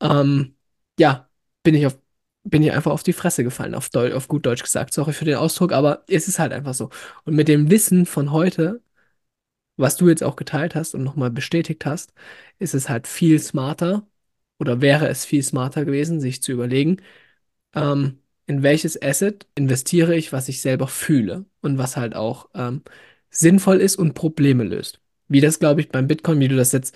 ähm, ja, bin ich auf bin ich einfach auf die Fresse gefallen, auf, Deu auf gut Deutsch gesagt. Sorry für den Ausdruck, aber es ist halt einfach so. Und mit dem Wissen von heute, was du jetzt auch geteilt hast und nochmal bestätigt hast, ist es halt viel smarter oder wäre es viel smarter gewesen, sich zu überlegen, ähm, in welches Asset investiere ich, was ich selber fühle und was halt auch ähm, sinnvoll ist und Probleme löst. Wie das, glaube ich, beim Bitcoin, wie du das jetzt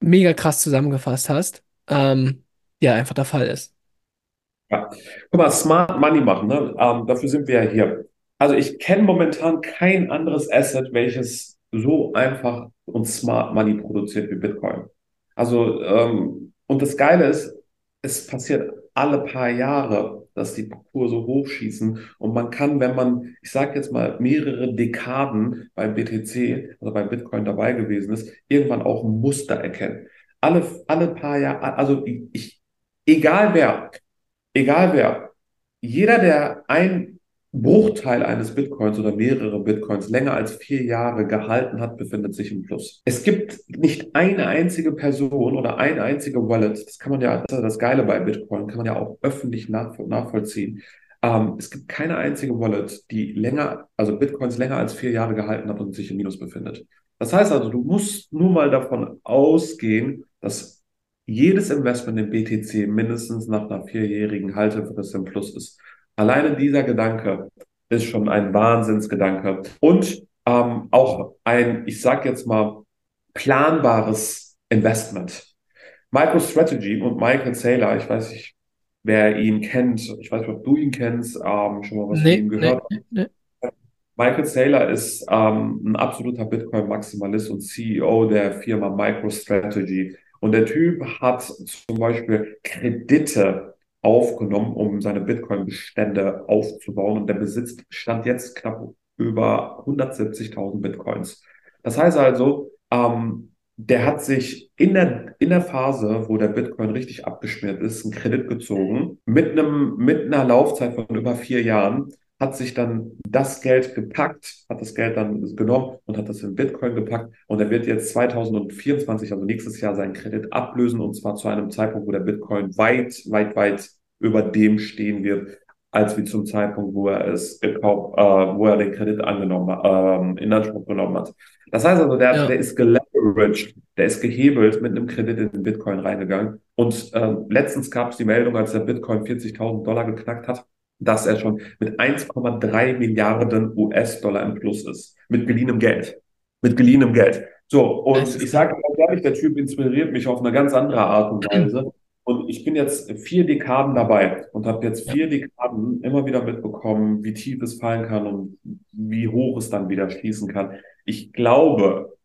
mega krass zusammengefasst hast, ähm, ja, einfach der Fall ist. Ja. Guck mal, Smart Money machen, ne? Ähm, dafür sind wir ja hier. Also ich kenne momentan kein anderes Asset, welches so einfach und Smart Money produziert wie Bitcoin. Also, ähm, und das Geile ist, es passiert alle paar Jahre, dass die Kurse hochschießen und man kann, wenn man, ich sage jetzt mal, mehrere Dekaden beim BTC, also bei Bitcoin dabei gewesen ist, irgendwann auch ein Muster erkennen. Alle, alle paar Jahre, also ich, egal wer, egal wer, jeder, der ein Bruchteil eines Bitcoins oder mehrere Bitcoins länger als vier Jahre gehalten hat, befindet sich im Plus. Es gibt nicht eine einzige Person oder eine einzige Wallet, das kann man ja, das ist das Geile bei Bitcoin, kann man ja auch öffentlich nachvollziehen. Ähm, es gibt keine einzige Wallet, die länger, also Bitcoins länger als vier Jahre gehalten hat und sich im Minus befindet. Das heißt also, du musst nur mal davon ausgehen, dass jedes Investment in BTC mindestens nach einer vierjährigen Haltefrist im Plus ist. Alleine dieser Gedanke ist schon ein Wahnsinnsgedanke und ähm, auch ein, ich sag jetzt mal, planbares Investment. MicroStrategy und Michael Saylor, ich weiß nicht, wer ihn kennt, ich weiß nicht, ob du ihn kennst, ähm, schon mal was nee, von ihm gehört. Nee, nee. Michael Saylor ist ähm, ein absoluter Bitcoin-Maximalist und CEO der Firma MicroStrategy. Und der Typ hat zum Beispiel Kredite aufgenommen, um seine Bitcoin-Bestände aufzubauen. Und der besitzt, stand jetzt knapp über 170.000 Bitcoins. Das heißt also, ähm, der hat sich in der, in der Phase, wo der Bitcoin richtig abgeschmiert ist, einen Kredit gezogen mit einem, mit einer Laufzeit von über vier Jahren hat sich dann das Geld gepackt, hat das Geld dann genommen und hat das in Bitcoin gepackt und er wird jetzt 2024, also nächstes Jahr, seinen Kredit ablösen und zwar zu einem Zeitpunkt, wo der Bitcoin weit, weit, weit über dem stehen wird, als wie zum Zeitpunkt, wo er es gekauft, äh, wo er den Kredit angenommen, äh, in Anspruch genommen hat. Das heißt also, der, Ja. der ist geleveraged, der ist gehebelt mit einem Kredit in den Bitcoin reingegangen. Und ähm, letztens gab es die Meldung, als der Bitcoin 40.000 Dollar geknackt hat, dass er schon mit 1,3 Milliarden US-Dollar im Plus ist. Mit geliehenem Geld. Mit geliehenem Geld. So, und ich sage ganz ehrlich, der Typ inspiriert mich auf eine ganz andere Art und Weise. Und ich bin jetzt vier Dekaden dabei und habe jetzt vier Dekaden immer wieder mitbekommen, wie tief es fallen kann und wie hoch es dann wieder schließen kann. Ich glaube,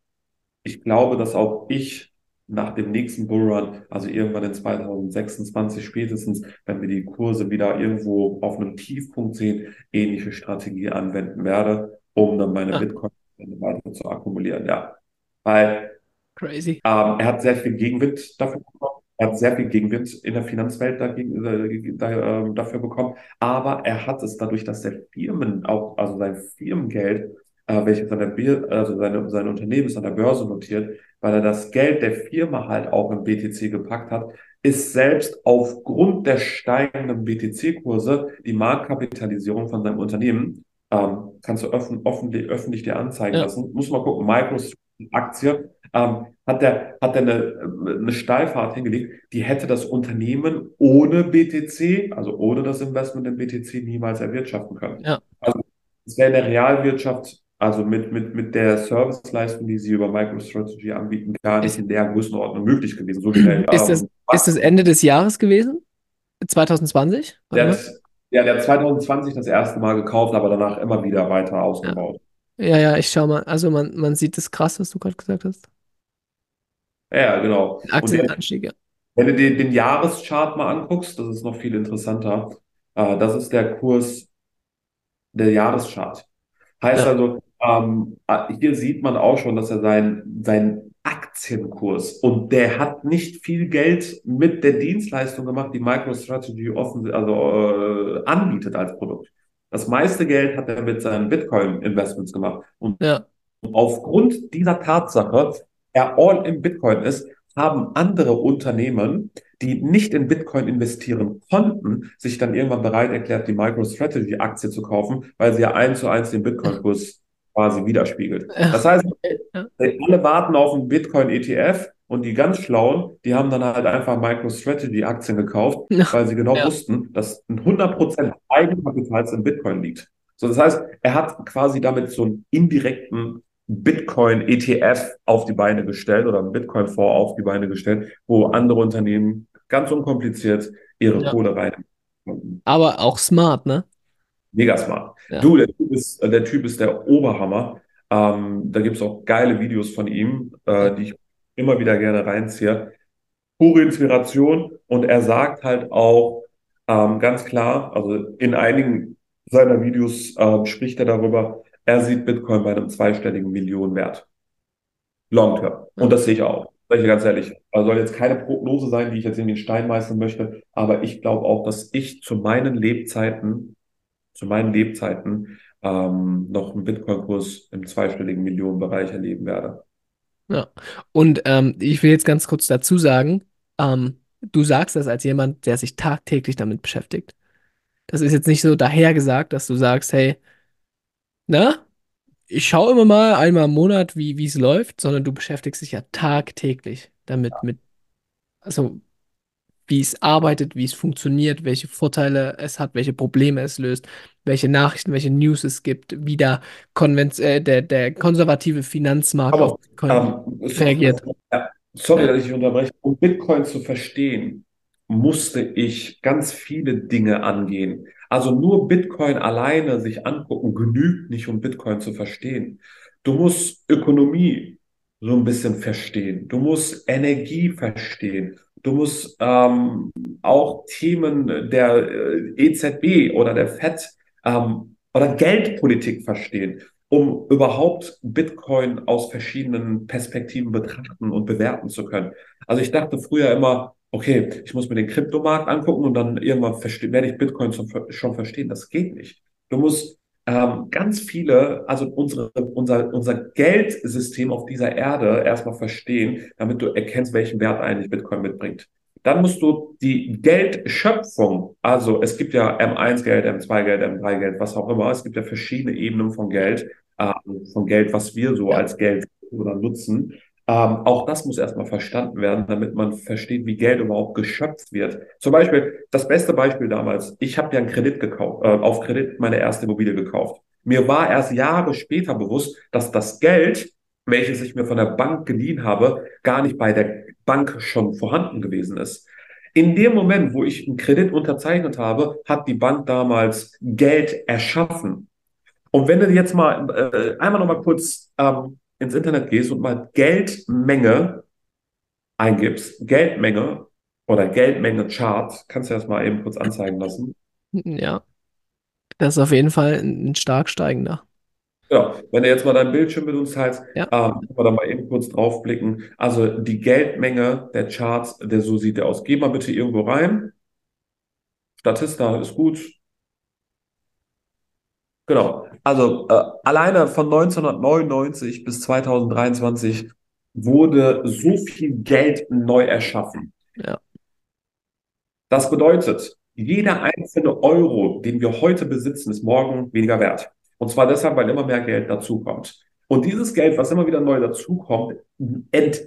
ich glaube, dass auch ich nach dem nächsten Bullrun, also irgendwann in 2026 spätestens, wenn wir die Kurse wieder irgendwo auf einem Tiefpunkt sehen, ähnliche Strategie anwenden werde, um dann meine Ah. Bitcoin weiter zu akkumulieren. Ja, weil Crazy. ähm, er hat sehr viel Gegenwind dafür bekommen. Er hat sehr viel Gegenwind in der Finanzwelt dagegen, äh, da, ähm, dafür bekommen. Aber er hat es dadurch, dass der Firmen auch, also sein Firmengeld, äh, welches an der, Bier, also seine, sein Unternehmen ist an der Börse notiert, weil er das Geld der Firma halt auch im BTC gepackt hat, ist selbst aufgrund der steigenden BTC-Kurse die Marktkapitalisierung von seinem Unternehmen, ähm, kannst du öffn, öffentlich, öffentlich dir anzeigen Ja. lassen. Muss mal gucken, Microsoft Aktie, ähm, hat der, hat der eine, eine Steilfahrt hingelegt, die hätte das Unternehmen ohne BTC, also ohne das Investment in BTC niemals erwirtschaften können. Ja. Also es wäre in der Realwirtschaft, also mit, mit, mit der Serviceleistung, die sie über MicroStrategy anbieten, gar nicht Ist- in der Größenordnung möglich gewesen. So schnell. Ist das- ähm, Ist das Ende des Jahres gewesen? 2020? Warte der, hat- ja, der hat 2020 das erste Mal gekauft, aber danach immer wieder weiter ausgebaut. Ja, ja, ich schau mal. Also man, man sieht das krass, was du gerade gesagt hast. Ja, ja, genau. Aktienanstieg, ja. Wenn du dir den Jahreschart mal anguckst, das ist noch viel interessanter. Äh, das ist der Kurs, der Jahreschart. Heißt Ja. also, ähm, äh, hier sieht man auch schon, dass er seinen sein Aktienkurs und der hat nicht viel Geld mit der Dienstleistung gemacht, die MicroStrategy offen, also äh, anbietet als Produkt. Das meiste Geld hat er mit seinen Bitcoin-Investments gemacht. Und Ja, aufgrund dieser Tatsache, er all in Bitcoin ist, haben andere Unternehmen, die nicht in Bitcoin investieren konnten, sich dann irgendwann bereit erklärt, die MicroStrategy-Aktie zu kaufen, weil sie ja eins zu eins den Bitcoin-Kurs quasi widerspiegelt. Das heißt, alle warten auf einen Bitcoin-ETF und die ganz Schlauen, die haben dann halt einfach MicroStrategy-Aktien gekauft, weil sie genau Ja. wussten, dass ein 100% Eigenkapitals in Bitcoin liegt. So, das heißt, er hat quasi damit so einen indirekten Bitcoin-ETF auf die Beine gestellt oder einen Bitcoin-Fonds auf die Beine gestellt, wo andere Unternehmen ganz unkompliziert ihre Ja. Kohle rein. konnten. aber auch smart, ne? Mega smart. Ja. Du, der Typ ist, der Typ ist der Oberhammer. Ähm, da gibt's auch geile Videos von ihm, äh, die ich immer wieder gerne reinziehe. Pure Inspiration und er sagt halt auch ähm, ganz klar, also in einigen seiner Videos ähm, spricht er darüber, er sieht Bitcoin bei einem zweistelligen Millionenwert. Long term. Und das sehe ich auch. Sag ich dir ganz ehrlich. Also soll jetzt keine Prognose sein, die ich jetzt in den Stein meißeln möchte, aber ich glaube auch, dass ich zu meinen Lebzeiten, zu meinen Lebzeiten ähm, noch einen Bitcoin-Kurs im zweistelligen Millionenbereich erleben werde. Und ähm, ich will jetzt ganz kurz dazu sagen, ähm, du sagst das als jemand, der sich tagtäglich damit beschäftigt. Das ist jetzt nicht so dahergesagt, dass du sagst, hey, na, ich schaue immer mal einmal im Monat, wie wie es läuft, sondern du beschäftigst dich ja tagtäglich damit, mit, also wie es arbeitet, wie es funktioniert, welche Vorteile es hat, welche Probleme es löst, welche Nachrichten, welche News es gibt, wie der, Konvenz äh, der, der konservative Finanzmarkt Aber, auf Bitcoin Ähm, reagiert. Sorry, dass ich unterbreche. Um Bitcoin zu verstehen, musste ich ganz viele Dinge angehen. Also nur Bitcoin alleine sich angucken, genügt nicht, um Bitcoin zu verstehen. Du musst Ökonomie so ein bisschen verstehen. Du musst Energie verstehen. Du musst ähm, auch Themen der äh, EZB oder der FED ähm, oder Geldpolitik verstehen um überhaupt Bitcoin aus verschiedenen Perspektiven betrachten und bewerten zu können. Also ich dachte früher immer, okay, ich muss mir den Kryptomarkt angucken und dann irgendwann werde ich Bitcoin schon verstehen. Das geht nicht. Du musst ähm, ganz viele, also unsere, unser, unser Geldsystem auf dieser Erde erstmal verstehen, damit du erkennst, welchen Wert eigentlich Bitcoin mitbringt. Dann musst du die Geldschöpfung, also es gibt ja M1-Geld, M2-Geld, M3-Geld, was auch immer, es gibt ja verschiedene Ebenen von Geld, äh, von Geld, was wir so als Geld oder nutzen. Ähm, auch das muss erstmal verstanden werden, damit man versteht, wie Geld überhaupt geschöpft wird. Zum Beispiel, das beste Beispiel damals, ich habe ja einen Kredit gekauft, äh, auf Kredit meine erste Immobilie gekauft. Mir war erst Jahre später bewusst, dass das Geld, welches ich mir von der Bank geliehen habe, gar nicht bei der Bank schon vorhanden gewesen ist. In dem Moment, wo ich einen Kredit unterzeichnet habe, hat die Bank damals Geld erschaffen. Und wenn du jetzt mal äh, einmal noch mal kurz ähm, ins Internet gehst und mal Geldmenge eingibst, Geldmenge oder Geldmenge Chart, kannst du das mal eben kurz anzeigen lassen. Ja, das ist auf jeden Fall ein stark steigender. Ja, wenn du jetzt mal dein Bildschirm mit uns teilst, Ja, ähm, können wir da mal eben kurz draufblicken. Also die Geldmenge der Charts, der so sieht der aus. Geh mal bitte irgendwo rein. Statista ist gut. Genau. Also äh, alleine von 1999 bis 2023 wurde so viel Geld neu erschaffen. ja, Das bedeutet, jeder einzelne Euro, den wir heute besitzen, ist morgen weniger wert. Und zwar deshalb, weil immer mehr Geld dazukommt. Und dieses Geld, was immer wieder neu dazukommt, ent,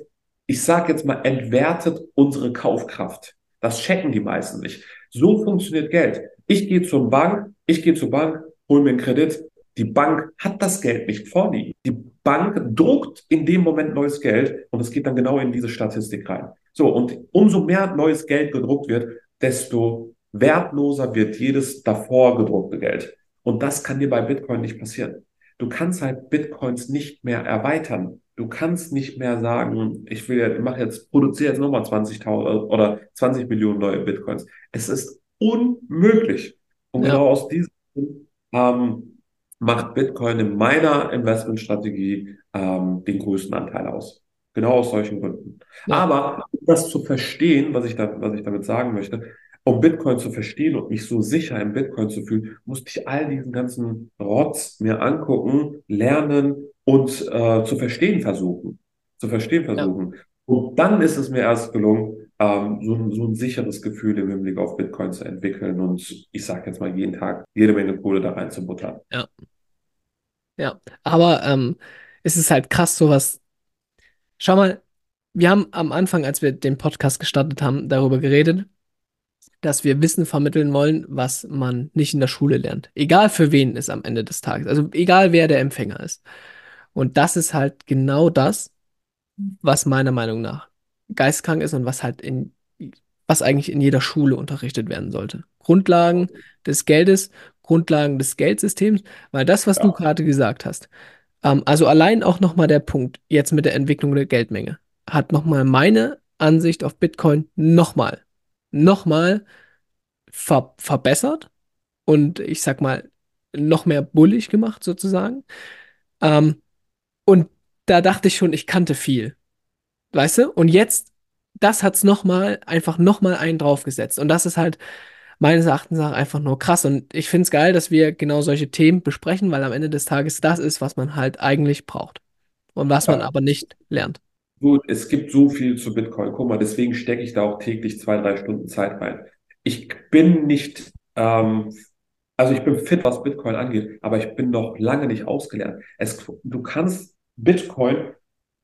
ich sage jetzt mal, entwertet unsere Kaufkraft. Das checken die meisten nicht. So funktioniert Geld. Ich gehe zur Bank, ich gehe zur Bank, hole mir einen Kredit. Die Bank hat das Geld nicht vorliegen. Die Bank druckt in dem Moment neues Geld und es geht dann genau in diese Statistik rein. So, und umso mehr neues Geld gedruckt wird, desto wertloser wird jedes davor gedruckte Geld. Und das kann dir bei Bitcoin nicht passieren. Du kannst halt Bitcoins nicht mehr erweitern. Du kannst nicht mehr sagen, ich will, ich mache jetzt, produziere jetzt nochmal 20.000 oder 20 Millionen neue Bitcoins. Es ist unmöglich. Und ja, genau aus diesem Grund ähm, macht Bitcoin in meiner Investmentstrategie ähm, den größten Anteil aus. Genau aus solchen Gründen. ja, Aber um das zu verstehen, was ich da, was ich damit sagen möchte, um Bitcoin zu verstehen und mich so sicher im Bitcoin zu fühlen, musste ich all diesen ganzen Rotz mir angucken, lernen und äh, zu verstehen versuchen. Zu verstehen ja, versuchen. Und dann ist es mir erst gelungen, ähm, so, ein- so ein sicheres Gefühl im Hinblick auf Bitcoin zu entwickeln und ich sage jetzt mal jeden Tag jede Menge Kohle da reinzubuttern. ja, ja. Aber ähm, es ist halt krass, sowas. Schau mal, wir haben am Anfang, als wir den Podcast gestartet haben, darüber geredet, dass wir Wissen vermitteln wollen, was man nicht in der Schule lernt. Egal für wen es am Ende des Tages. Also egal wer der Empfänger ist. Und das ist halt genau das, was meiner Meinung nach geistkrank ist und was halt in, was eigentlich in jeder Schule unterrichtet werden sollte. Grundlagen des Geldes, Grundlagen des Geldsystems, weil das, was du Ja, gerade gesagt hast, ähm, also allein auch nochmal der Punkt, jetzt mit der Entwicklung der Geldmenge, hat nochmal meine Ansicht auf Bitcoin nochmal, nochmal ver verbessert und ich sag mal, noch mehr bullig gemacht sozusagen. Ähm, und da dachte ich schon, ich kannte viel. Weißt du? Und jetzt, das hat's noch mal, einfach noch mal einen draufgesetzt. Und das ist halt meines Erachtens nach einfach nur krass. Und ich find's geil, dass wir genau solche Themen besprechen, weil am Ende des Tages das ist, was man halt eigentlich braucht. Und was man ja. aber nicht lernt. Gut, es gibt so viel zu Bitcoin. Guck mal, deswegen stecke ich da auch täglich zwei, drei Stunden Zeit rein. Ich bin nicht, ähm, also ich bin fit, was Bitcoin angeht, aber ich bin noch lange nicht ausgelernt. Es, du kannst Bitcoin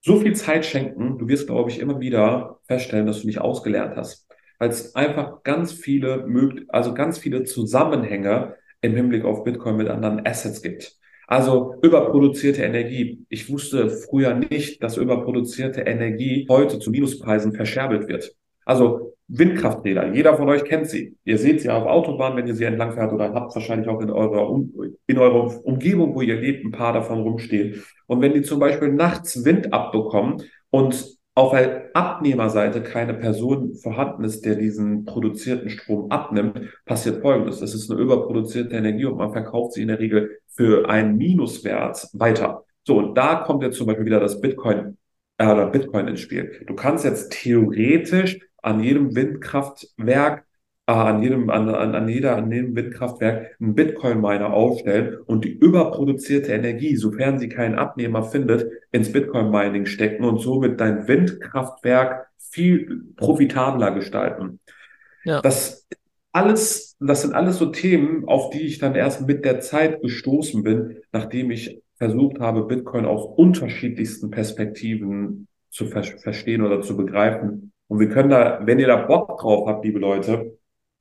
so viel Zeit schenken, du wirst, glaube ich, immer wieder feststellen, dass du nicht ausgelernt hast. Weil es einfach ganz viele, also ganz viele Zusammenhänge im Hinblick auf Bitcoin mit anderen Assets gibt. Also überproduzierte Energie. Ich wusste früher nicht, dass überproduzierte Energie heute zu Minuspreisen verscherbelt wird. Also Windkrafträder. Jeder von euch kennt sie. Ihr seht sie auf Autobahnen, wenn ihr sie entlang fährt oder habt wahrscheinlich auch in eurer, um in eurer Umgebung, wo ihr lebt, ein paar davon rumstehen. Und wenn die zum Beispiel nachts Wind abbekommen und auf der Abnehmerseite keine Person vorhanden ist, der diesen produzierten Strom abnimmt, passiert Folgendes. Das ist eine überproduzierte Energie und man verkauft sie in der Regel für einen Minuswert weiter. So, und da kommt jetzt zum Beispiel wieder das Bitcoin, äh, oder Bitcoin ins Spiel. Du kannst jetzt theoretisch an jedem Windkraftwerk, äh, an jedem, an, an, an jeder, an jedem Windkraftwerk einen Bitcoin-Miner aufstellen und die überproduzierte Energie, sofern sie keinen Abnehmer findet, ins Bitcoin-Mining stecken und somit dein Windkraftwerk viel profitabler gestalten. Ja, Das alles, das sind alles so Themen, auf die ich dann erst mit der Zeit gestoßen bin, nachdem ich versucht habe, Bitcoin aus unterschiedlichsten Perspektiven zu ver verstehen oder zu begreifen. Und wir können da, wenn ihr da Bock drauf habt, liebe Leute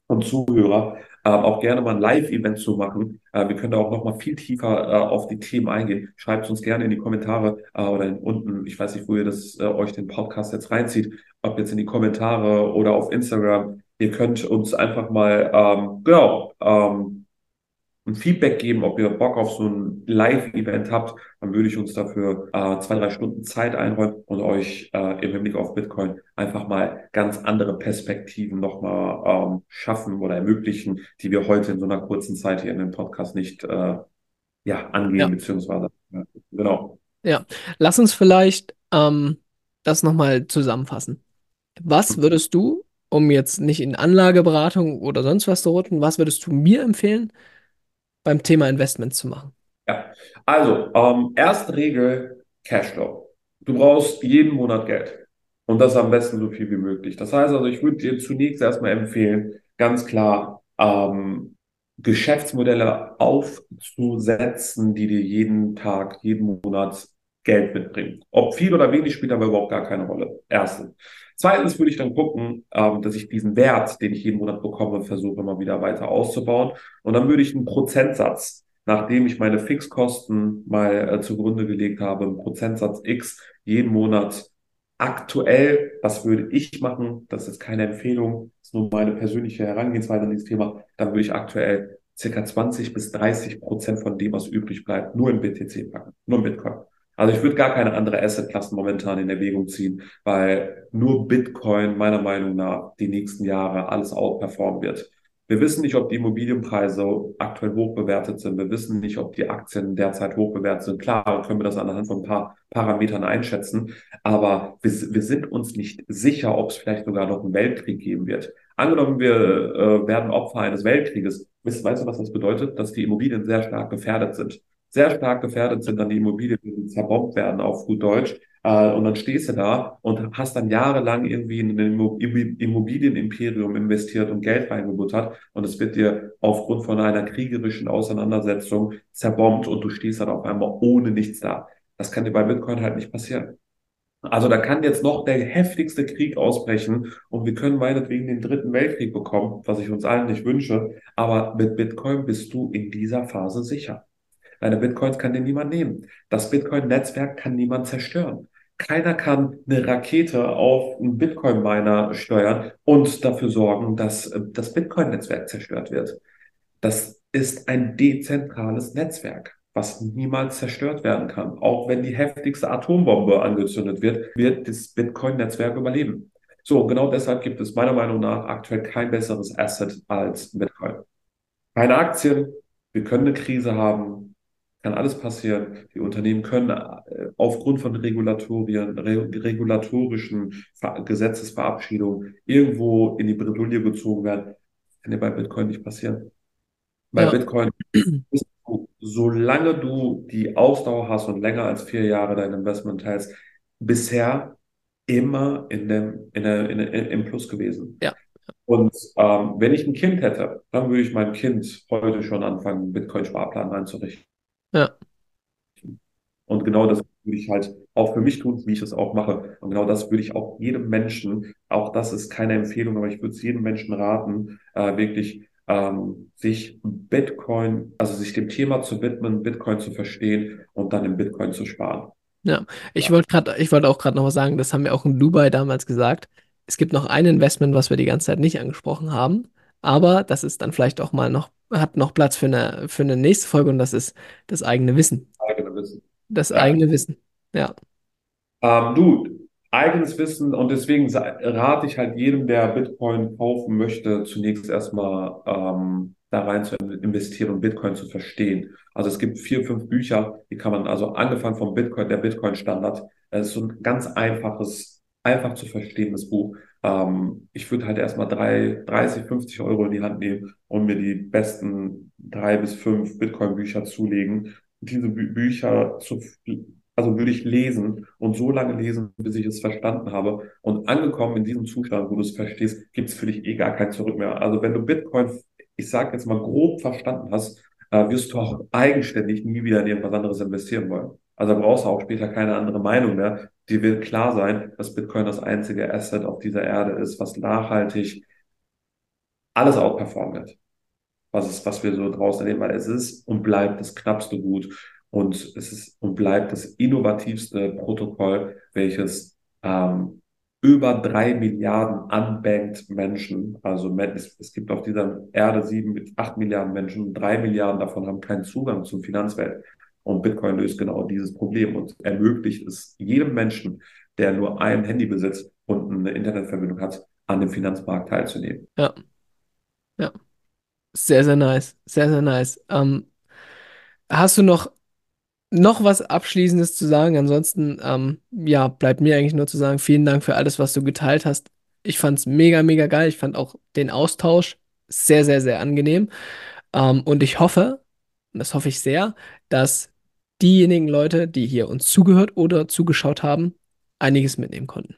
und Zuhörer, äh, auch gerne mal ein Live-Event zu machen. Äh, wir können da auch noch mal viel tiefer äh, auf die Themen eingehen. Schreibt uns gerne in die Kommentare äh, oder in, unten, ich weiß nicht, wo ihr das äh, euch den Podcast jetzt reinzieht, ob jetzt in die Kommentare oder auf Instagram. Ihr könnt uns einfach mal, ähm, genau, ähm, ein Feedback geben, ob ihr Bock auf so ein Live-Event habt, dann würde ich uns dafür äh, zwei, drei Stunden Zeit einräumen und euch äh, im Hinblick auf Bitcoin einfach mal ganz andere Perspektiven nochmal ähm, schaffen oder ermöglichen, die wir heute in so einer kurzen Zeit hier in dem Podcast nicht äh, ja, angehen, ja. beziehungsweise ja, genau. Ja, lass uns vielleicht ähm, das nochmal zusammenfassen. Was würdest du, um jetzt nicht in Anlageberatung oder sonst was zu rutschen, was würdest du mir empfehlen, beim Thema Investments zu machen? Ja, also ähm, erste Regel Cashflow. Du brauchst jeden Monat Geld und das am besten so viel wie möglich. Das heißt also, ich würde dir zunächst erstmal empfehlen, ganz klar ähm, Geschäftsmodelle aufzusetzen, die dir jeden Tag, jeden Monat Geld mitbringen. Ob viel oder wenig spielt aber überhaupt gar keine Rolle. Erstens. Zweitens würde ich dann gucken, ähm, dass ich diesen Wert, den ich jeden Monat bekomme, versuche immer wieder weiter auszubauen. Und dann würde ich einen Prozentsatz, nachdem ich meine Fixkosten mal äh, zugrunde gelegt habe, einen Prozentsatz X jeden Monat aktuell, was würde ich machen? Das ist keine Empfehlung, das ist nur meine persönliche Herangehensweise an dieses Thema. Dann würde ich aktuell circa 20 bis 30 Prozent von dem, was übrig bleibt, nur in BTC packen, nur in Bitcoin. Also ich würde gar keine andere Assetklassen momentan in Erwägung ziehen, weil nur Bitcoin meiner Meinung nach die nächsten Jahre alles outperformen wird. Wir wissen nicht, ob die Immobilienpreise aktuell hoch bewertet sind. Wir wissen nicht, ob die Aktien derzeit hoch bewertet sind. Klar, können wir das anhand von ein paar Parametern einschätzen. Aber wir, wir sind uns nicht sicher, ob es vielleicht sogar noch einen Weltkrieg geben wird. Angenommen, wir äh, werden Opfer eines Weltkrieges. Weißt, weißt du, was das bedeutet? Dass die Immobilien sehr stark gefährdet sind sehr stark gefährdet sind, dann die Immobilien zerbombt werden auf gut Deutsch. Äh, und dann stehst du da und hast dann jahrelang irgendwie in ein Immobilienimperium investiert und Geld reingebuttert und es wird dir aufgrund von einer kriegerischen Auseinandersetzung zerbombt und du stehst dann auf einmal ohne nichts da. Das kann dir bei Bitcoin halt nicht passieren. Also da kann jetzt noch der heftigste Krieg ausbrechen und wir können meinetwegen den dritten Weltkrieg bekommen, was ich uns allen nicht wünsche. Aber mit Bitcoin bist du in dieser Phase sicher. Deine Bitcoins kann dir niemand nehmen. Das Bitcoin-Netzwerk kann niemand zerstören. Keiner kann eine Rakete auf einen Bitcoin-Miner steuern und dafür sorgen, dass äh, das Bitcoin-Netzwerk zerstört wird. Das ist ein dezentrales Netzwerk, was niemals zerstört werden kann. Auch wenn die heftigste Atombombe angezündet wird, wird das Bitcoin-Netzwerk überleben. So, genau deshalb gibt es meiner Meinung nach aktuell kein besseres Asset als Bitcoin. Keine Aktien, wir können eine Krise haben, kann alles passieren. Die Unternehmen können äh, aufgrund von Regulatorien, re regulatorischen Gesetzesverabschiedungen irgendwo in die Bredouille gezogen werden. Kann dir bei Bitcoin nicht passieren. Bei ja. Bitcoin ist du, solange du die Ausdauer hast und länger als vier Jahre dein Investment hältst, bisher immer in dem, in der, in der, im Plus gewesen. Ja. Und ähm, wenn ich ein Kind hätte, dann würde ich meinem Kind heute schon anfangen, einen Bitcoin-Sparplan einzurichten. Ja. Und genau das würde ich halt auch für mich tun, wie ich es auch mache. Und genau das würde ich auch jedem Menschen, auch das ist keine Empfehlung, aber ich würde es jedem Menschen raten, äh, wirklich ähm, sich Bitcoin, also sich dem Thema zu widmen, Bitcoin zu verstehen und dann im Bitcoin zu sparen. Ja, ich wollte gerade, ich wollte auch gerade noch was sagen, das haben wir auch in Dubai damals gesagt. Es gibt noch ein Investment, was wir die ganze Zeit nicht angesprochen haben, aber das ist dann vielleicht auch mal noch hat noch Platz für eine, für eine nächste Folge und das ist das eigene Wissen. Eigene Wissen. Das ja. eigene Wissen, ja. Ähm, du, eigenes Wissen und deswegen rate ich halt jedem, der Bitcoin kaufen möchte, zunächst erstmal ähm, da rein zu investieren und Bitcoin zu verstehen. Also es gibt vier, fünf Bücher, die kann man, also angefangen vom Bitcoin, der Bitcoin-Standard, es ist so ein ganz einfaches, einfach zu verstehendes Buch. Ähm, ich würde halt erstmal drei, 30, 50 Euro in die Hand nehmen und mir die besten drei bis fünf Bitcoin-Bücher zulegen. Diese Bü Bücher zu, also würde ich lesen und so lange lesen, bis ich es verstanden habe. Und angekommen in diesem Zustand, wo du es verstehst, gibt es für dich eh gar kein Zurück mehr. Also wenn du Bitcoin, ich sage jetzt mal grob verstanden hast, äh, wirst du auch eigenständig nie wieder in irgendwas anderes investieren wollen. Also brauchst du auch später keine andere Meinung mehr. Dir wird klar sein, dass Bitcoin das einzige Asset auf dieser Erde ist, was nachhaltig alles outperformen wird was ist, was wir so draußen erleben, weil es ist und bleibt das knappste Gut und es ist und bleibt das innovativste Protokoll, welches ähm, über drei Milliarden unbanked Menschen, also es, es gibt auf dieser Erde sieben mit acht Milliarden Menschen, drei Milliarden davon haben keinen Zugang zum Finanzwelt. Und Bitcoin löst genau dieses Problem und ermöglicht es jedem Menschen, der nur ein Handy besitzt und eine Internetverbindung hat, an dem Finanzmarkt teilzunehmen. Ja. Ja. Sehr, sehr nice. Sehr, sehr nice. Ähm, hast du noch, noch was Abschließendes zu sagen? Ansonsten, ähm, ja, bleibt mir eigentlich nur zu sagen, vielen Dank für alles, was du geteilt hast. Ich fand es mega, mega geil. Ich fand auch den Austausch sehr, sehr, sehr angenehm. Ähm, und ich hoffe, das hoffe ich sehr, dass diejenigen Leute, die hier uns zugehört oder zugeschaut haben, einiges mitnehmen konnten.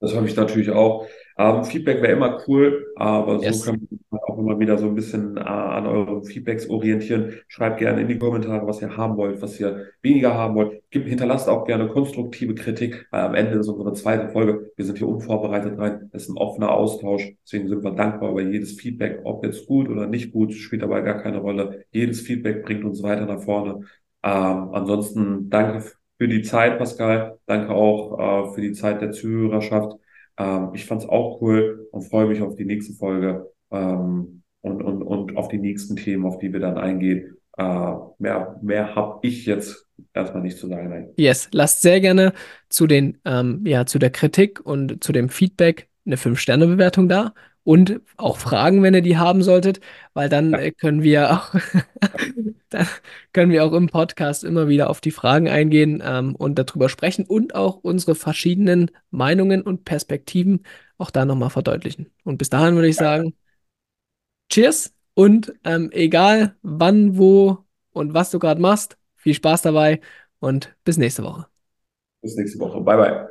Das hoffe ich natürlich auch. Ähm, Feedback wäre immer cool, aber so Yes. können wir auch immer wieder so ein bisschen äh, an euren Feedbacks orientieren. Schreibt gerne in die Kommentare, was ihr haben wollt, was ihr weniger haben wollt. Gib, hinterlasst auch gerne konstruktive Kritik, weil am Ende ist unsere zweite Folge. Wir sind hier unvorbereitet rein. Es ist ein offener Austausch. Deswegen sind wir dankbar über jedes Feedback. Ob jetzt gut oder nicht gut, spielt dabei gar keine Rolle. Jedes Feedback bringt uns weiter nach vorne. Ähm, ansonsten danke für die Zeit, Pascal. Danke auch äh, für die Zeit der Zuhörerschaft. Ähm, ich fand es auch cool und freue mich auf die nächste Folge ähm, und, und, und auf die nächsten Themen, auf die wir dann eingehen. Äh, mehr mehr habe ich jetzt erstmal nicht zu sagen. Nein. Yes, lasst sehr gerne zu den, ähm, ja, zu der Kritik und zu dem Feedback eine 5-Sterne-Bewertung da und auch Fragen, wenn ihr die haben solltet, weil dann äh, können wir auch, dann können wir auch im Podcast immer wieder auf die Fragen eingehen, ähm, und darüber sprechen und auch unsere verschiedenen Meinungen und Perspektiven auch da nochmal verdeutlichen. Und bis dahin würde ich sagen, Cheers und ähm, egal wann, wo und was du gerade machst, viel Spaß dabei und bis nächste Woche. bis nächste Woche. Bye, bye.